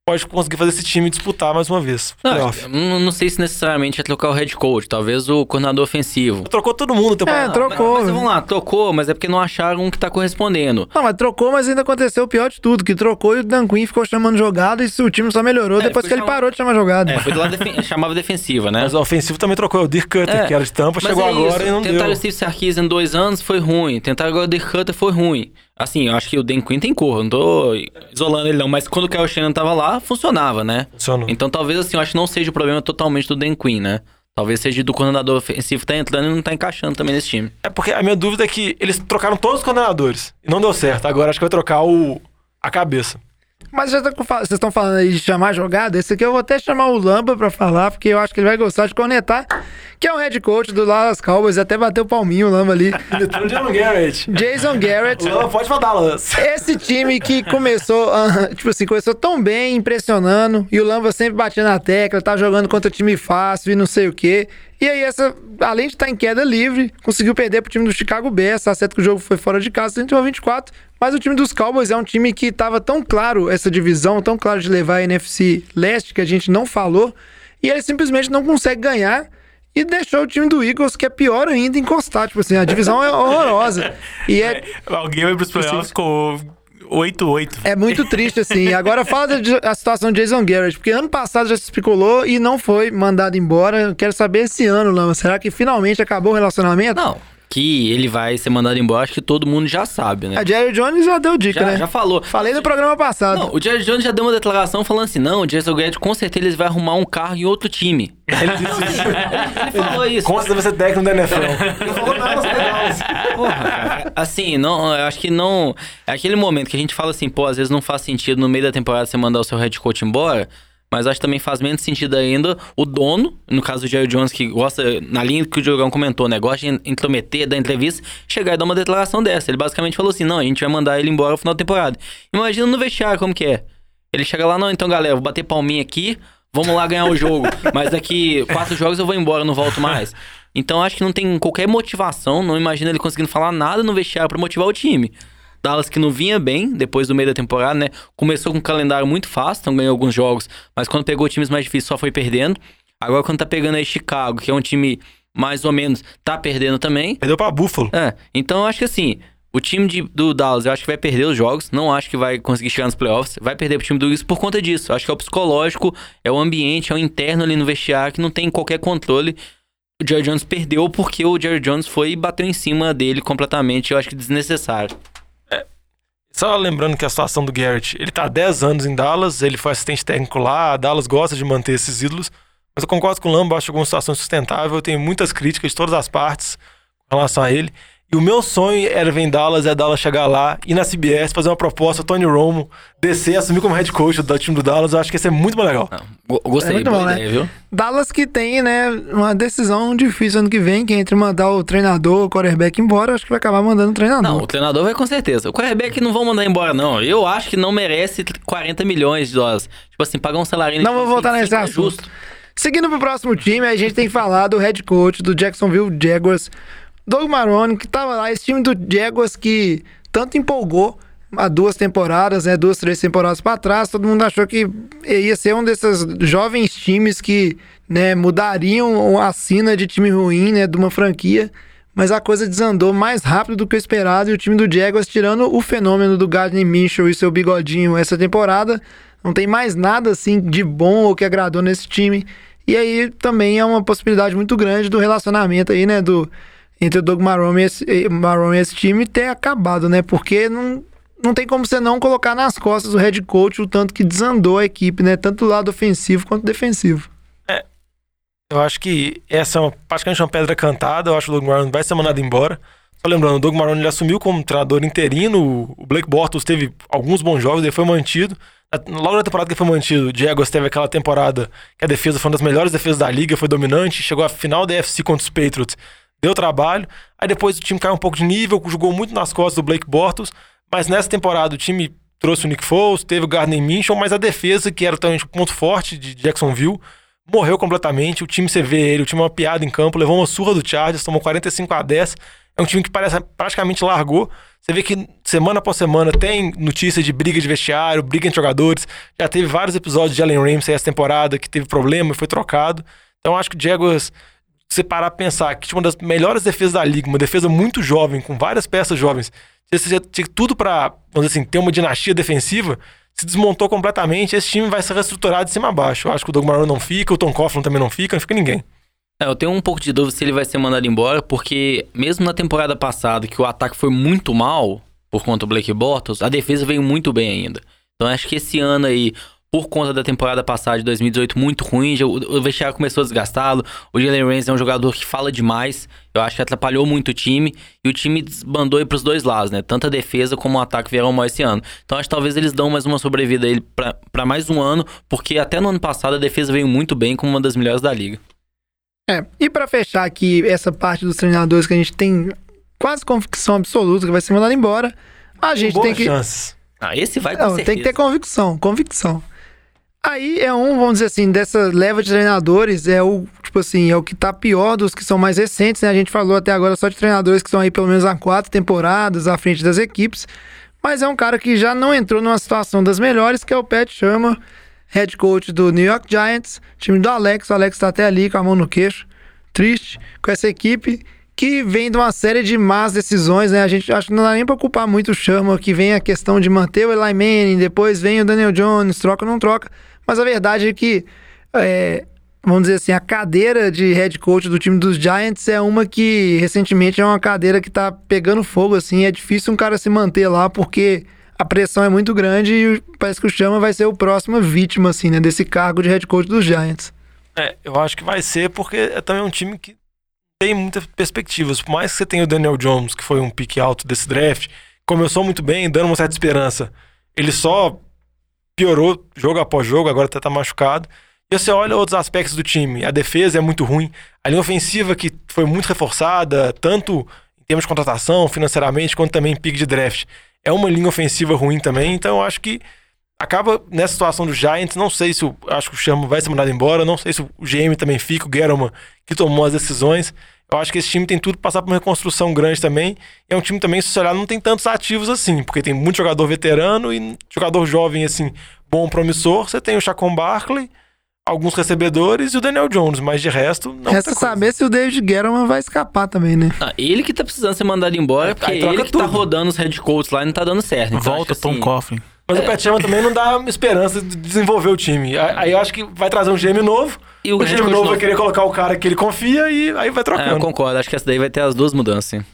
pode conseguir fazer esse time disputar mais uma vez. Não, playoff. não, sei se necessariamente é trocar o head coach, talvez o coordenador ofensivo. Trocou todo mundo. Então, É, trocou. Mas, mas vamos lá, trocou, mas é porque não acharam um que tá correspondendo. Não, mas trocou, mas ainda aconteceu o pior de tudo, que trocou e o Dan Quinn ficou chamando jogada e o time só melhorou É, depois que ele parou de chamar jogada. É, foi do lado defen- chamava defensiva, né? Mas o ofensivo também trocou. O Dirk Cutter, É, que era de tampa, chegou é agora isso, e não Tentaram deu. o Steve Sarkisian em dois anos, foi ruim. Tentaram agora o Dirk Cutter, foi ruim. Assim, eu acho que o Dan Quinn tem cor, não tô isolando ele não, mas quando o Kyle Shannon tava lá, funcionava, né? Funcionou. Então talvez assim, eu acho que não seja o problema totalmente do Dan Quinn, né? Talvez seja do coordenador ofensivo tá entrando e não tá encaixando também nesse time. É porque a minha dúvida é que eles trocaram todos os coordenadores e não deu certo. Agora acho que vai trocar o a cabeça. Mas já tá vocês estão falando aí de chamar jogada, esse aqui eu vou até chamar o Lamba pra falar, porque eu acho que ele vai gostar de cornetar, que é o head coach do Dallas Cowboys, até bateu o palminho o Lamba ali. John Garrett. Jason Garrett. Lama pode mandar Dallas. Esse time que começou, tipo assim, começou tão bem, impressionando, e o Lamba sempre batia na tecla, tá jogando contra time fácil e não sei o quê. E aí, essa, além de estar em queda livre, conseguiu perder pro time do Chicago Bears, tá certo que o jogo foi fora de casa, 31 a 24, mas o time dos Cowboys é um time que tava tão claro essa divisão, tão claro de levar a NFC Leste, que a gente não falou, e ele simplesmente não consegue ganhar. E deixou o time do Eagles, que é pior ainda, encostar. Tipo assim, a divisão é horrorosa. E é, Alguém vai pros playoffs com 8-8. é muito triste, assim. Agora fala a situação de Jason Garrett, porque ano passado já se especulou e não foi mandado embora. Eu quero saber esse ano, Lama. Será que finalmente acabou o relacionamento? Não, que ele vai ser mandado embora, acho que todo mundo já sabe, né? A Jerry Jones já deu dica, Já, né? já falou. Falei no programa passado. Não, o Jerry Jones já deu uma declaração falando assim: não, o Jason Garrett com certeza ele vai arrumar um carro em outro time. Ele, ele falou isso. Como você ser técnico da NFL? Porra, cara, assim, não, eu acho que não. É aquele momento que a gente fala assim, pô, às vezes não faz sentido no meio da temporada você mandar o seu head coach embora. Mas acho que também faz menos sentido ainda o dono, no caso do Jerry Jones, que gosta, na linha que o Diogão comentou, né? Gosta de intrometer, dar entrevista, chegar e dar uma declaração dessa. Ele basicamente falou assim: não, a gente vai mandar ele embora no final da temporada. Imagina no vestiário como que é. Ele chega lá, não, então galera, vou bater palminha aqui, vamos lá ganhar o jogo. Mas daqui quatro jogos eu vou embora, não volto mais. Então acho que não tem qualquer motivação, não imagino ele conseguindo falar nada no vestiário pra motivar o time. Dallas que não vinha bem depois do meio da temporada, né? Começou com um calendário muito fácil, então ganhou alguns jogos, mas quando pegou times mais difíceis só foi perdendo. Agora quando tá pegando aí Chicago, que é um time mais ou menos, tá perdendo também. Perdeu pra Buffalo. É, então eu acho que assim, o time de- do Dallas eu acho que vai perder os jogos, não acho que vai conseguir chegar nos playoffs, vai perder pro time do Eagles por conta disso. Eu acho que é o psicológico, é o ambiente, é o interno ali no vestiário que não tem qualquer controle. O Jerry Jones perdeu porque o Jerry Jones foi e bateu em cima dele completamente, eu acho que desnecessário. Só lembrando que a situação do Garrett, ele tá há 10 anos em Dallas, ele foi assistente técnico lá, a Dallas gosta de manter esses ídolos, mas eu concordo com o Lambo, acho que é uma situação sustentável, tenho muitas críticas de todas as partes com relação a ele. E o meu sonho era ver em Dallas, é Dallas chegar lá, ir na CBS, fazer uma proposta, Tony Romo, descer, assumir como head coach do time do Dallas, eu acho que ia ser muito mais legal. Go- Gostei, É muito boa bom, né? ideia, viu? Dallas que tem, né, uma decisão difícil ano que vem, que é entre mandar o treinador, o quarterback embora, acho que vai acabar mandando o treinador. Não, o treinador vai com certeza. O quarterback não vão mandar embora, não. Eu acho que não merece 40 milhões de dólares. Tipo assim, pagar um salário... Não vou voltar nesse é assunto. justo. Seguindo pro próximo time, a gente tem que falar do head coach do Jacksonville Jaguars, Doug Marrone, que tava lá, esse time do Jaguars que tanto empolgou há duas temporadas, né, duas, três temporadas pra trás, todo mundo achou que ia ser um desses jovens times que, né, mudariam a sina de time ruim, né, de uma franquia, mas a coisa desandou mais rápido do que o esperado e o time do Jaguars, tirando o fenômeno do Gardner Minshew e seu bigodinho essa temporada, não tem mais nada assim de bom ou que agradou nesse time. E aí também é uma possibilidade muito grande do relacionamento aí, né, do entre o Doug Marrone e esse, Marrone e esse time ter acabado, né? Porque não, não tem como você não colocar nas costas do head coach o tanto que desandou a equipe, né? Tanto do lado ofensivo quanto defensivo. Eu acho que essa é praticamente uma pedra cantada. Eu acho que o Doug Marrone vai ser mandado embora. Só lembrando, o Doug Marrone ele assumiu como treinador interino. O Blake Bortles teve alguns bons jogos, ele foi mantido. Logo na temporada que foi mantido, o Jaguars teve aquela temporada que a defesa foi uma das melhores defesas da liga, foi dominante, chegou à final da FC contra os Patriots, deu trabalho. Aí depois o time caiu um pouco de nível, jogou muito nas costas do Blake Bortles, mas nessa temporada o time trouxe o Nick Foles, teve o Gardner Minshew, mas a defesa, que era também o ponto forte de Jacksonville, morreu completamente. O time, você vê ele, o time é uma piada em campo, levou uma surra do Chargers, tomou 45 a 10. É um time que parece praticamente largou. Você vê que semana após semana tem notícia de briga de vestiário, briga entre jogadores. Já teve vários episódios de Allen Ramsey essa temporada que teve problema e foi trocado. Então acho que o Jaguars, você parar pra pensar que tinha uma das melhores defesas da liga, uma defesa muito jovem, com várias peças jovens, você tinha tudo pra, vamos dizer assim, ter uma dinastia defensiva, se desmontou completamente, esse time vai ser reestruturado de cima a baixo. Eu acho que o Doug Marrone não fica, o Tom Coughlin também não fica, não fica ninguém. É, eu tenho um pouco de dúvida se ele vai ser mandado embora, porque mesmo na temporada passada, que o ataque foi muito mal por conta do Blake Bortles, a defesa veio muito bem ainda. Então acho que esse ano aí, por conta da temporada passada de 2018 muito ruim, já- o, o vestiário começou a desgastá-lo. O Jalen Ramsey é um jogador que fala demais. Eu acho que atrapalhou muito o time e o time desbandou aí pros dois lados, né? Tanto a defesa como o ataque vieram mal esse ano. Então acho que talvez eles dão mais uma sobrevida a ele pra pra mais um ano, porque até no ano passado a defesa veio muito bem como uma das melhores da liga. É, e pra fechar aqui essa parte dos treinadores que a gente tem quase convicção absoluta que vai ser mandado embora, a gente tem que. chances. Ah, esse vai com Não, certeza. tem que ter convicção, convicção. Aí é um, vamos dizer assim, dessa leva de treinadores, é o, tipo assim, é o que tá pior dos que são mais recentes, né? A gente falou até agora só de treinadores que estão aí pelo menos há quatro temporadas à frente das equipes. Mas é um cara que já não entrou numa situação das melhores, que é o Pat Shermer, head coach do New York Giants, time do Alex. O Alex tá até ali com a mão no queixo, triste com essa equipe que vem de uma série de más decisões, né? A gente acho que não dá nem pra culpar muito o Shermer, que vem a questão de manter o Eli Manning, depois vem o Daniel Jones, troca ou não troca. Mas a verdade é que, é, vamos dizer assim, a cadeira de head coach do time dos Giants é uma que recentemente é uma cadeira que tá pegando fogo, assim. É difícil um cara se manter lá porque a pressão é muito grande e parece que o Chama vai ser o próximo vítima, assim, né? Desse cargo de head coach dos Giants. É, eu acho que vai ser porque é também um time que tem muitas perspectivas. Por mais que você tenha o Daniel Jones, que foi um pique alto desse draft, começou muito bem, dando uma certa esperança. Ele só piorou jogo após jogo, agora até tá machucado. E você olha outros aspectos do time. A defesa é muito ruim. A linha ofensiva que foi muito reforçada, tanto em termos de contratação, financeiramente, quanto também em pique de draft. É uma linha ofensiva ruim também, então eu acho que acaba nessa situação do Giants. Não sei se o, acho que o Chamo vai ser mandado embora. Não sei se o GM também fica, o Guerrero que tomou as decisões. Eu acho que esse time tem tudo pra passar por uma reconstrução grande também. É um time também, se você olhar, não tem tantos ativos assim, porque tem muito jogador veterano e jogador jovem, assim, bom, promissor. Você tem o Chacon Barkley, alguns recebedores e o Daniel Jones, mas de resto, não Resta coisa. saber se o David Guerrero vai escapar também, né? Ah, ele que tá precisando ser mandado embora, porque aí troca ele que tá rodando os head coaches lá e não tá dando certo. Então, Volta Tom assim, Coughlin. Mas o Pat Sherman também não dá esperança de desenvolver o time. Aí eu acho que vai trazer um GM novo. E o o GM novo vai querer colocar o cara que ele confia e aí vai É, eu trocando. concordo, acho que essa daí vai ter as duas mudanças, sim.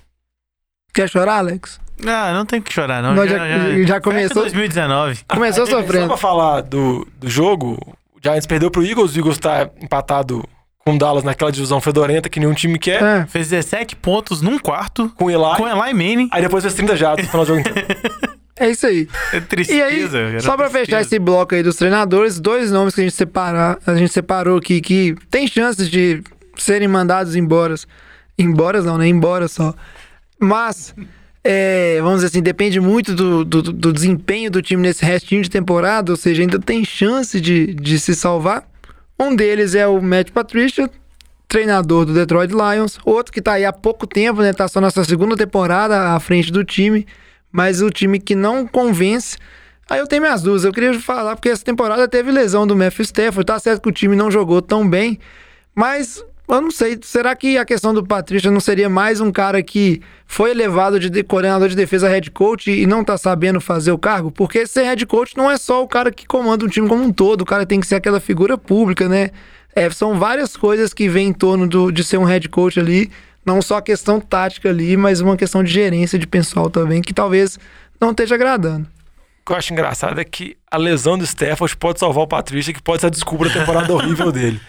Quer chorar, Alex? Ah, não tem que chorar, não. Nós já- já começou- Fecha 2019. Começou Só sofrendo. pra falar do, do jogo, o Giants perdeu pro Eagles, o Eagles tá empatado com o Dallas naquela divisão fedorenta que nenhum time quer, É. Fez 17 pontos num quarto com o Eli. com Eli Manning. Aí depois fez 30 jatos no final do jogo inteiro. É isso aí. É E tristeza. aí, era só pra tristeza. fechar esse bloco aí dos treinadores, dois nomes que a gente, separar, a gente separou aqui que tem chances de serem mandados embora. Embora não, né? Embora só. Mas, é, vamos dizer assim, depende muito do, do, do desempenho do time nesse restinho de temporada, ou seja, ainda tem chance de, de se salvar. Um deles é o Matt Patricia, treinador do Detroit Lions. Outro que tá aí há pouco tempo, né? Tá só na sua segunda temporada à frente do time. Mas o time que não convence. Aí eu tenho minhas dúvidas. Eu queria falar, porque essa temporada teve lesão do Matthew Stafford. Tá certo que o time não jogou tão bem. Mas eu não sei. Será que a questão do Patrícia não seria mais um cara que foi elevado de de- coordenador de defesa head coach e não tá sabendo fazer o cargo? Porque ser head coach não é só o cara que comanda um time como um todo. O cara tem que ser aquela figura pública, né? É, são várias coisas que vêm em torno do- de ser um head coach ali. Não só a questão tática ali, mas uma questão de gerência de pessoal também, que talvez não esteja agradando. O que eu acho engraçado é que a lesão do Stafford pode salvar o Patrícia, que pode ser a desculpa da temporada horrível dele.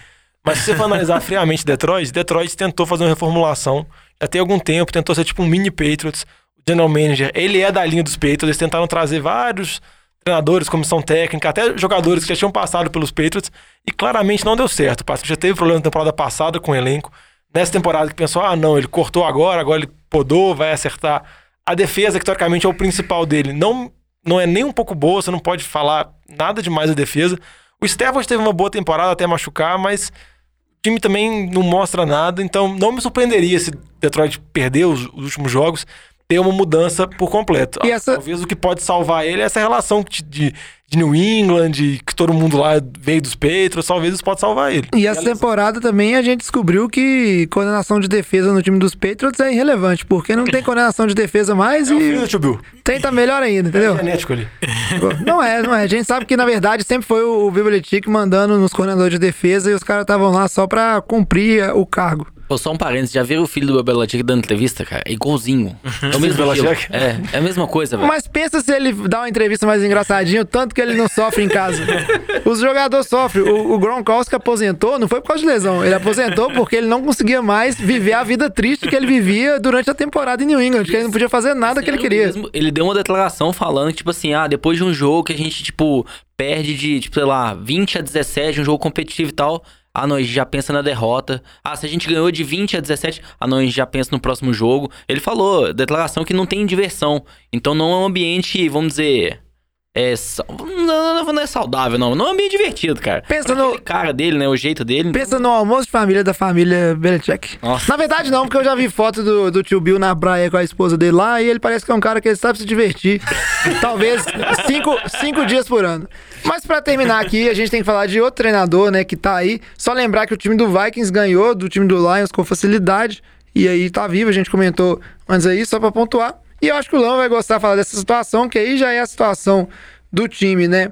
Mas se você for analisar friamente Detroit, Detroit tentou fazer uma reformulação já tem algum tempo, tentou ser tipo um mini Patriots. O general manager, ele é da linha dos Patriots, eles tentaram trazer vários treinadores, comissão técnica, até jogadores que já tinham passado pelos Patriots e claramente não deu certo. O Patrícia já teve problema na temporada passada com o elenco. Nessa temporada que pensou, ah não, ele cortou agora, agora ele podou, vai acertar. A defesa, que teoricamente é o principal dele, não, não é nem um pouco boa, você não pode falar nada demais da defesa. O Stevens teve uma boa temporada até machucar, mas o time também não mostra nada, então não me surpreenderia se Detroit perder os, os últimos jogos, ter uma mudança por completo. E essa- Talvez o que pode salvar ele é essa relação de, de, New England, que todo mundo lá veio dos Patriots, talvez isso pode salvar ele. E essa temporada também a gente descobriu que coordenação de defesa no time dos Patriots é irrelevante, porque não tem coordenação de defesa mais Filho do e Tio Bill. tem tá melhor ainda, entendeu? Genético ali. Não é, não é. A gente sabe que na verdade sempre foi o Bill Belichick mandando nos coordenadores de defesa e os caras estavam lá só pra cumprir o cargo. Pô, só um parênteses, já viram o filho do Belichick dando entrevista, cara? É igualzinho. É o mesmo? É, é a mesma coisa, velho. Mas pensa se ele dá uma entrevista mais engraçadinha, tanto que ele não sofre em casa. Os jogadores sofrem. O, o Gronkowski aposentou, não foi por causa de lesão. Ele aposentou porque ele não conseguia mais viver a vida triste que ele vivia durante a temporada em New England, que ele não podia fazer nada que ele Sério queria. mesmo, ele deu uma declaração falando que, tipo assim, ah, depois de um jogo que a gente, tipo, perde de, tipo, sei lá, 20 a 17, um jogo competitivo e tal. Ah, não, a gente já pensa na derrota. Ah, se a gente ganhou de 20 a 17, ah, não, a gente já pensa no próximo jogo. Ele falou, declaração que não tem diversão. Então não é um ambiente, vamos dizer. É. Não, não, é saudável, não. Não é um ambiente divertido, cara. Pensa no- cara dele, né? O jeito dele. Pensa no almoço de família da família Belichick. Nossa. Na verdade, não, porque eu já vi foto do, do tio Bill na praia com a esposa dele lá e ele parece que é um cara que ele sabe se divertir. Talvez cinco, cinco dias por ano. Mas pra terminar aqui, a gente tem que falar de outro treinador, né, que tá aí. Só lembrar que o time do Vikings ganhou do time do Lions com facilidade. E aí tá vivo, a gente comentou antes aí, só pra pontuar. E eu acho que o Lão vai gostar de falar dessa situação, que aí já é a situação do time, né?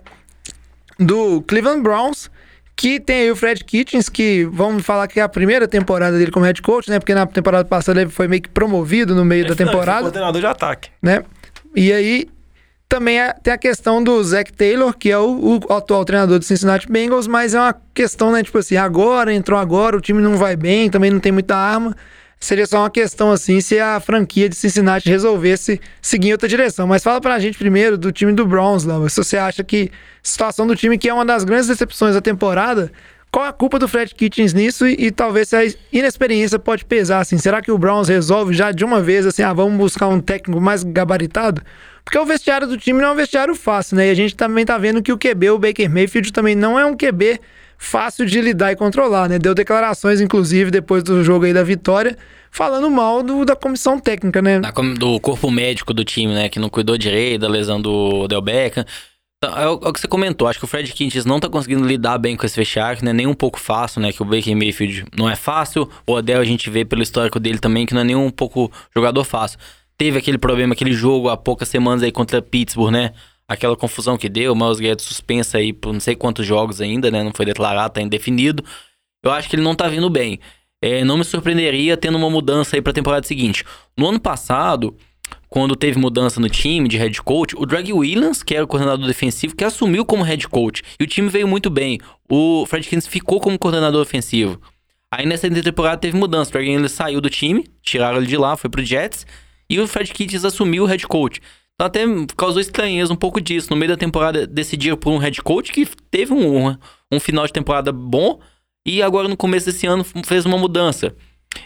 do Cleveland Browns, que tem aí o Fred Kitchens, que vamos falar que é a primeira temporada dele como head coach, né? Porque na temporada passada ele foi meio que promovido no meio da Não, ele temporada, coordenador de ataque. né? E aí também é- tem a questão do Zach Taylor, que é o, o atual treinador do Cincinnati Bengals, mas é uma questão, né? Tipo assim, agora, entrou agora, o time não vai bem, também não tem muita arma. Seria só uma questão assim se a franquia de Cincinnati resolvesse seguir em outra direção. Mas fala pra gente primeiro do time do Browns, Lama. Se você acha que a situação do time que é uma das grandes decepções da temporada, qual a culpa do Fred Kitchens nisso e, e talvez se a inexperiência pode pesar assim? Será que o Browns resolve já de uma vez assim, ah, vamos buscar um técnico mais gabaritado? Porque o vestiário do time não é um vestiário fácil, né? E a gente também tá vendo que o QB, o Baker Mayfield, também não é um QB fácil de lidar e controlar, né? Deu declarações, inclusive, depois do jogo aí da vitória, falando mal do- da comissão técnica, né? do corpo médico do time, né? Que não cuidou direito da lesão do Odell Beckham. Então, É o, é o que você comentou. Acho que o Fred Kitchens não tá conseguindo lidar bem com esse vestiário, que não é nem um pouco fácil, né? Que o Baker Mayfield não é fácil. O Odell a gente vê pelo histórico dele também que não é nem um pouco jogador fácil. Teve aquele problema, aquele jogo há poucas semanas aí contra Pittsburgh, né? Aquela confusão que deu, o Miles Garrett suspensa aí por não sei quantos jogos ainda, né? Não foi declarado, tá indefinido. Eu acho que ele não tá vindo bem. É, não me surpreenderia tendo uma mudança aí pra temporada seguinte. No ano passado, quando teve mudança no time de head coach, o Drag Williams, que era o coordenador defensivo, que assumiu como head coach. E o time veio muito bem. O Fred Kitchens ficou como coordenador ofensivo. Aí nessa temporada teve mudança. O Drag Williams saiu do time, tiraram ele de lá, foi pro Jets. E o Fred Kitchens assumiu o head coach. Então até causou estranheza um pouco disso. No meio da temporada decidiram por um head coach que teve um, um final de temporada bom. E agora no começo desse ano fez uma mudança.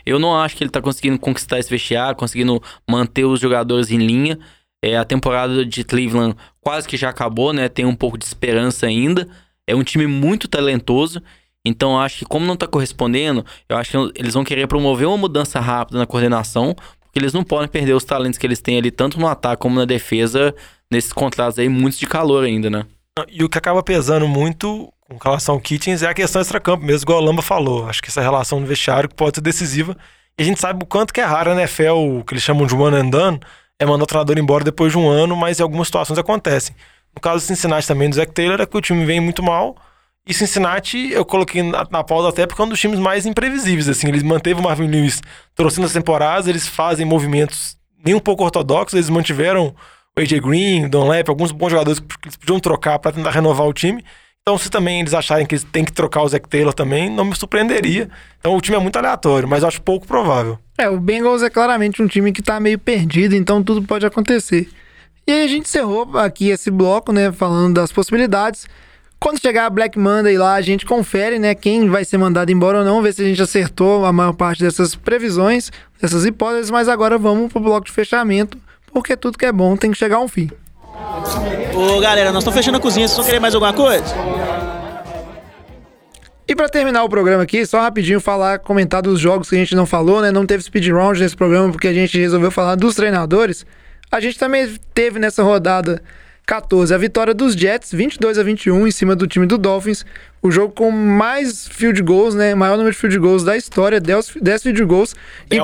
Eu não acho que ele tá conseguindo conquistar esse vestiário, conseguindo manter os jogadores em linha. É, a temporada de Cleveland quase que já acabou, né? Tem um pouco de esperança ainda. É um time muito talentoso. Então acho que como não tá correspondendo, eu acho que eles vão querer promover uma mudança rápida na coordenação, porque eles não podem perder os talentos que eles têm ali, tanto no ataque como na defesa, nesses contratos aí, muitos de calor ainda, né? E o que acaba pesando muito com relação ao Kitchens é a questão extra-campo, mesmo igual o Lamba falou. Acho que essa relação no vestiário que pode ser decisiva. E a gente sabe o quanto que é raro a NFL, o que eles chamam de one and done, é mandar o treinador embora depois de um ano, mas em algumas situações acontecem. No caso do Cincinnati também, do Zach Taylor, é que o time vem muito mal. E Cincinnati, eu coloquei na, na pauta até porque é um dos times mais imprevisíveis. Assim, eles manteve o Marvin Lewis trouxendo as temporadas, eles fazem movimentos nem um pouco ortodoxos, eles mantiveram o AJ Green, o Don Lep, alguns bons jogadores que eles podiam trocar para tentar renovar o time. Então, se também eles acharem que eles têm que trocar o Zach Taylor também, não me surpreenderia. Então, o time é muito aleatório, mas eu acho pouco provável. É, o Bengals é claramente um time que tá meio perdido, então tudo pode acontecer. E aí a gente encerrou aqui esse bloco, né, falando das possibilidades. Quando chegar a Black Monday lá, a gente confere, né, quem vai ser mandado embora ou não, ver se a gente acertou a maior parte dessas previsões, dessas hipóteses, mas agora vamos pro bloco de fechamento, porque tudo que é bom tem que chegar a um fim. Ô galera, nós estamos fechando a cozinha, vocês vão querer mais alguma coisa? pra terminar o programa aqui, só rapidinho falar, comentar dos jogos que a gente não falou, né? Não teve speed round nesse programa porque a gente resolveu falar dos treinadores. A gente também teve nessa rodada 14 a vitória dos Jets, 22 a 21 em cima do time do Dolphins. O jogo com mais field goals, né? Maior número de field goals da história, 10, 10 field goals. E-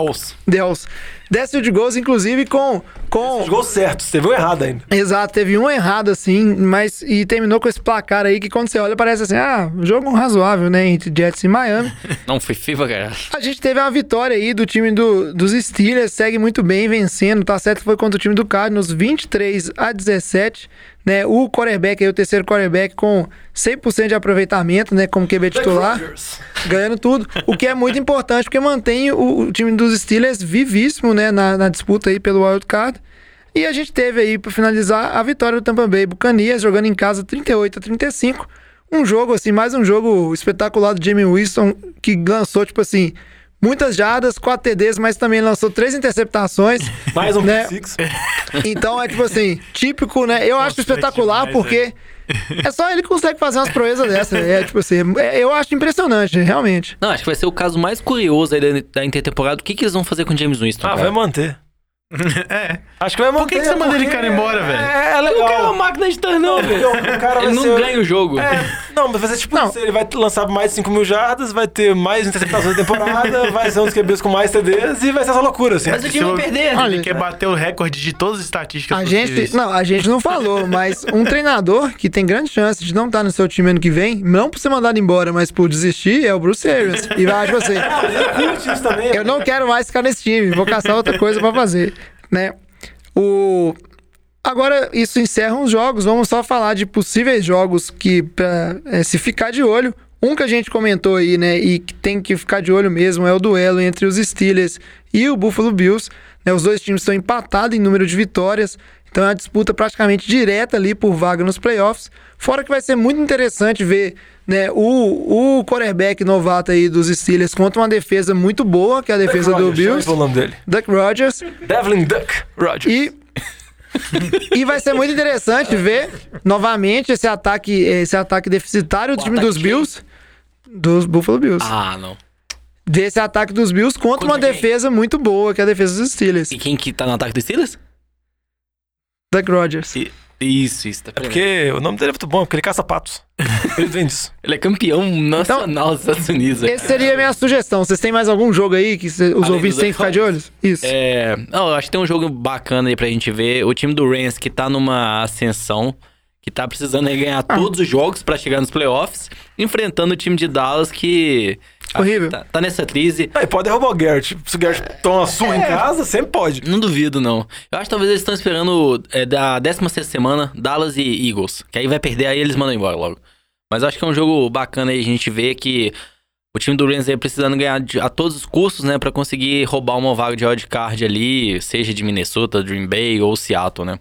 Deus. 10 field goals, inclusive com. com Os gols certos, teve um errado ainda. Exato, teve um errado assim, mas e terminou com esse placar aí que quando você olha parece assim, ah, um jogo razoável, né, entre Jets e Miami. Não, foi FIFA, cara. A gente teve uma vitória aí do time do, dos Steelers, segue muito bem, vencendo, tá certo que foi contra o time do Cardinals, 23 a 17, né, o quarterback aí, o terceiro quarterback com 100% de aproveitamento, né, como QB titular ganhando tudo, o que é muito importante porque mantém o, o time dos Steelers vivíssimo, né, na, na disputa aí pelo wild card. E a gente teve aí para finalizar a vitória do Tampa Bay Buccaneers jogando em casa 38 a 35. Um jogo assim, mais um jogo espetacular do Jamie Winston que lançou tipo assim, muitas jardas, 4 TDs, mas também lançou três interceptações. Mais um né? six. Então é tipo assim, típico, né? Eu acho Nossa, espetacular demais, porque é só ele que consegue fazer umas proezas dessas. É tipo assim, é- eu acho impressionante, realmente. Não, acho que vai ser o caso mais curioso aí da, da intertemporada. O que, que eles vão fazer com o James Winston? Ah, cara? vai manter. É. Acho que vai manter. Por que que você manda ele cara embora, velho? É, é O cara é uma máquina de turnover. Porque o cara Ele não ser- ganha o jogo. É, não, mas vai ser tipo Não. isso. Ele vai lançar mais de 5 mil jardas, vai ter mais interceptações da temporada, vai ser um dos QBs com mais TDs e vai ser essa loucura, assim. Mas o time vai perder. Olha, Ele quer bater o recorde de todas as estatísticas A possíveis. gente, não, a gente não falou, mas um treinador que tem grande chance de não estar no seu time ano que vem, não por ser mandado embora, mas por desistir, é o Bruce Arians. E vai, tipo assim, curte isso também. eu não quero mais ficar nesse time, vou caçar outra coisa pra fazer, né? O Agora, isso encerra os jogos. Vamos só falar de possíveis jogos que, pra eh, se ficar de olho. Um que a gente comentou aí, né, e que tem que ficar de olho mesmo, é o duelo entre os Steelers e o Buffalo Bills. Né, os dois times estão empatados em número de vitórias, então é uma disputa praticamente direta ali por vaga nos playoffs. Fora que vai ser muito interessante ver né, o, o quarterback novato aí dos Steelers contra uma defesa muito boa, que é a defesa do Rodgers, Bills, ver o nome dele. Duck Rodgers. Devlin Duck Rodgers. E, e vai ser muito interessante ver novamente esse ataque, esse ataque deficitário do time ataque dos Bills, dos Buffalo Bills. Ah, não. Desse ataque dos Bills contra uma quem? defesa muito boa, que é a defesa dos Steelers. E quem que tá no ataque dos Steelers? Duck Rodgers. Isso, isso. Tá É porque o nome dele é muito bom, porque ele caça patos. Ele vem disso. Ele é campeão nacional dos Estados Unidos. Então, Esse seria a minha sugestão. Vocês têm mais algum jogo aí que cê- os Além ouvintes têm que ficar de olho? Isso. É, não, eu acho que tem um jogo bacana aí pra gente ver. O time do Rams que tá numa ascensão, que tá precisando aí ganhar Ah. todos os jogos pra chegar nos playoffs, enfrentando o time de Dallas que Horrível. tá, tá nessa crise. Aí pode derrubar o Garrett. Se o Garrett toma uma surra em casa, sempre pode. Não duvido, não. Eu acho que talvez eles estão esperando é, da 16 semana Dallas e Eagles. Que aí vai perder, aí eles mandam embora logo. Mas eu acho que é um jogo bacana aí a gente ver que o time do Rams aí precisando ganhar de- a todos os custos, né? Pra conseguir roubar uma vaga de wildcard ali, seja de Minnesota, Green Bay ou Seattle, né?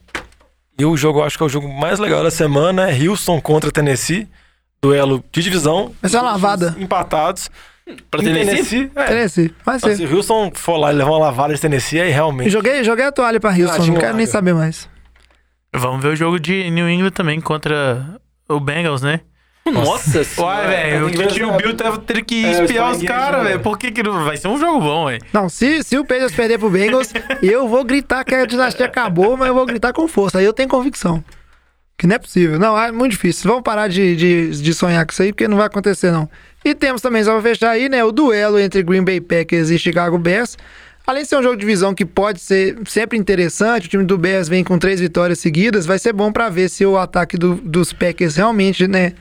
E o jogo, eu acho que é o jogo mais legal da semana, é Houston contra Tennessee. Duelo de divisão. Vai ser uma lavada. Empatados. Pra Em Tennessee? é. Tennessee. Vai ser. se o Houston for lá e levar uma lavada de Tennessee, aí realmente. Joguei, joguei a toalha pra Houston, não quero nem saber mais. Vamos ver o jogo de New England também contra o Bengals, né? Nossa senhora. Uai, velho, o tio essa- Bill teve ter que É, espiar os caras, velho. Por que que não... Vai ser um jogo bom, velho. Não, se, se o Patriots perder pro Bengals, eu vou gritar que a dinastia acabou, mas eu vou gritar com força. Aí eu tenho convicção. Que não é possível. Não, é muito difícil. Vamos parar de, de, de sonhar com isso aí, porque não vai acontecer, não. E temos também, só pra fechar aí, né, o duelo entre Green Bay Packers e Chicago Bears. Além de ser um jogo de divisão que pode ser sempre interessante, o time do Bears vem com três vitórias seguidas, vai ser bom pra ver se o ataque do- dos Packers realmente, né,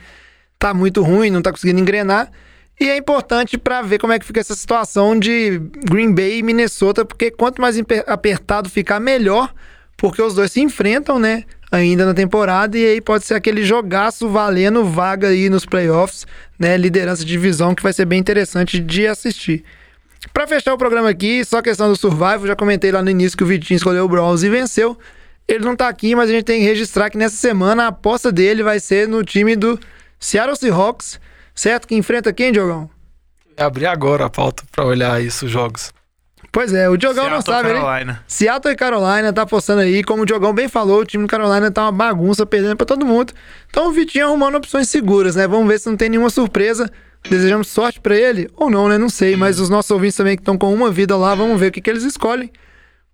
tá muito ruim, não tá conseguindo engrenar. E é importante pra ver como é que fica essa situação de Green Bay e Minnesota, porque quanto mais apertado ficar, melhor, porque os dois se enfrentam, né? Ainda na temporada, e aí pode ser aquele jogaço valendo vaga aí nos playoffs, né? Liderança de divisão, que vai ser bem interessante de assistir. Pra fechar o programa aqui, só questão do Survival, já comentei lá no início que o Vitinho escolheu o Browns e venceu. Ele não tá aqui, mas a gente tem que registrar que nessa semana a aposta dele vai ser no time do Seattle Seahawks, certo? Que enfrenta quem, Diogão? Abrir agora a pauta pra olhar isso, os jogos. Pois é, o Diogão não Seattle, sabe, né? Carolina. Seattle e Carolina tá apostando aí, como o Diogão bem falou, o time do Carolina tá uma bagunça, perdendo pra todo mundo. Então o Vitinho arrumando opções seguras, né? Vamos ver se não tem nenhuma surpresa. Desejamos sorte pra ele, ou não, né? Não sei, mas os nossos ouvintes também que estão com uma vida lá, vamos ver o que, que eles escolhem.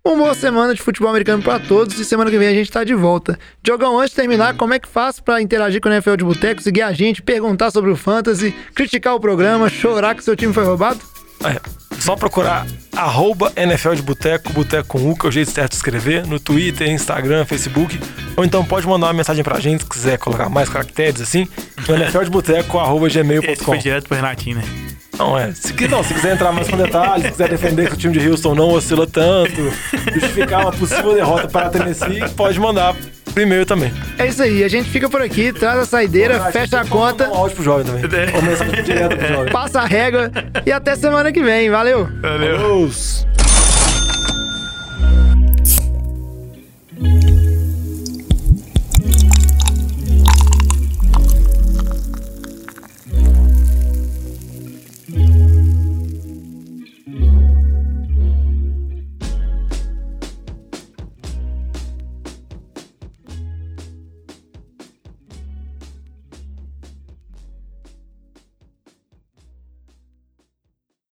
Uma boa semana de futebol americano pra todos e semana que vem a gente tá de volta. Diogão, antes de terminar, como é que faz pra interagir com o NFL de Boteco, seguir a gente, perguntar sobre o Fantasy, criticar o programa, chorar que seu time foi roubado? É, só procurar arroba NFL de Boteco, Boteco com U, que é o jeito certo de escrever, no Twitter, Instagram, Facebook. Ou então pode mandar uma mensagem pra gente se quiser colocar mais caracteres assim, no NFL de Boteco, arroba Esse gmail.com. foi direto pro Renatinho, né? Não, é. Se, não, se quiser entrar mais com detalhes, se quiser defender que o time de Houston não oscila tanto, justificar uma possível derrota para a Tennessee, pode mandar Primeiro também. É isso aí, a gente fica por aqui, traz a saideira, Olha, fecha tá a conta. Um áudio pro jovem também. É. Começa mensagem direta pro jovem. Passa a régua e até semana que vem. Valeu. Valeu. Falou.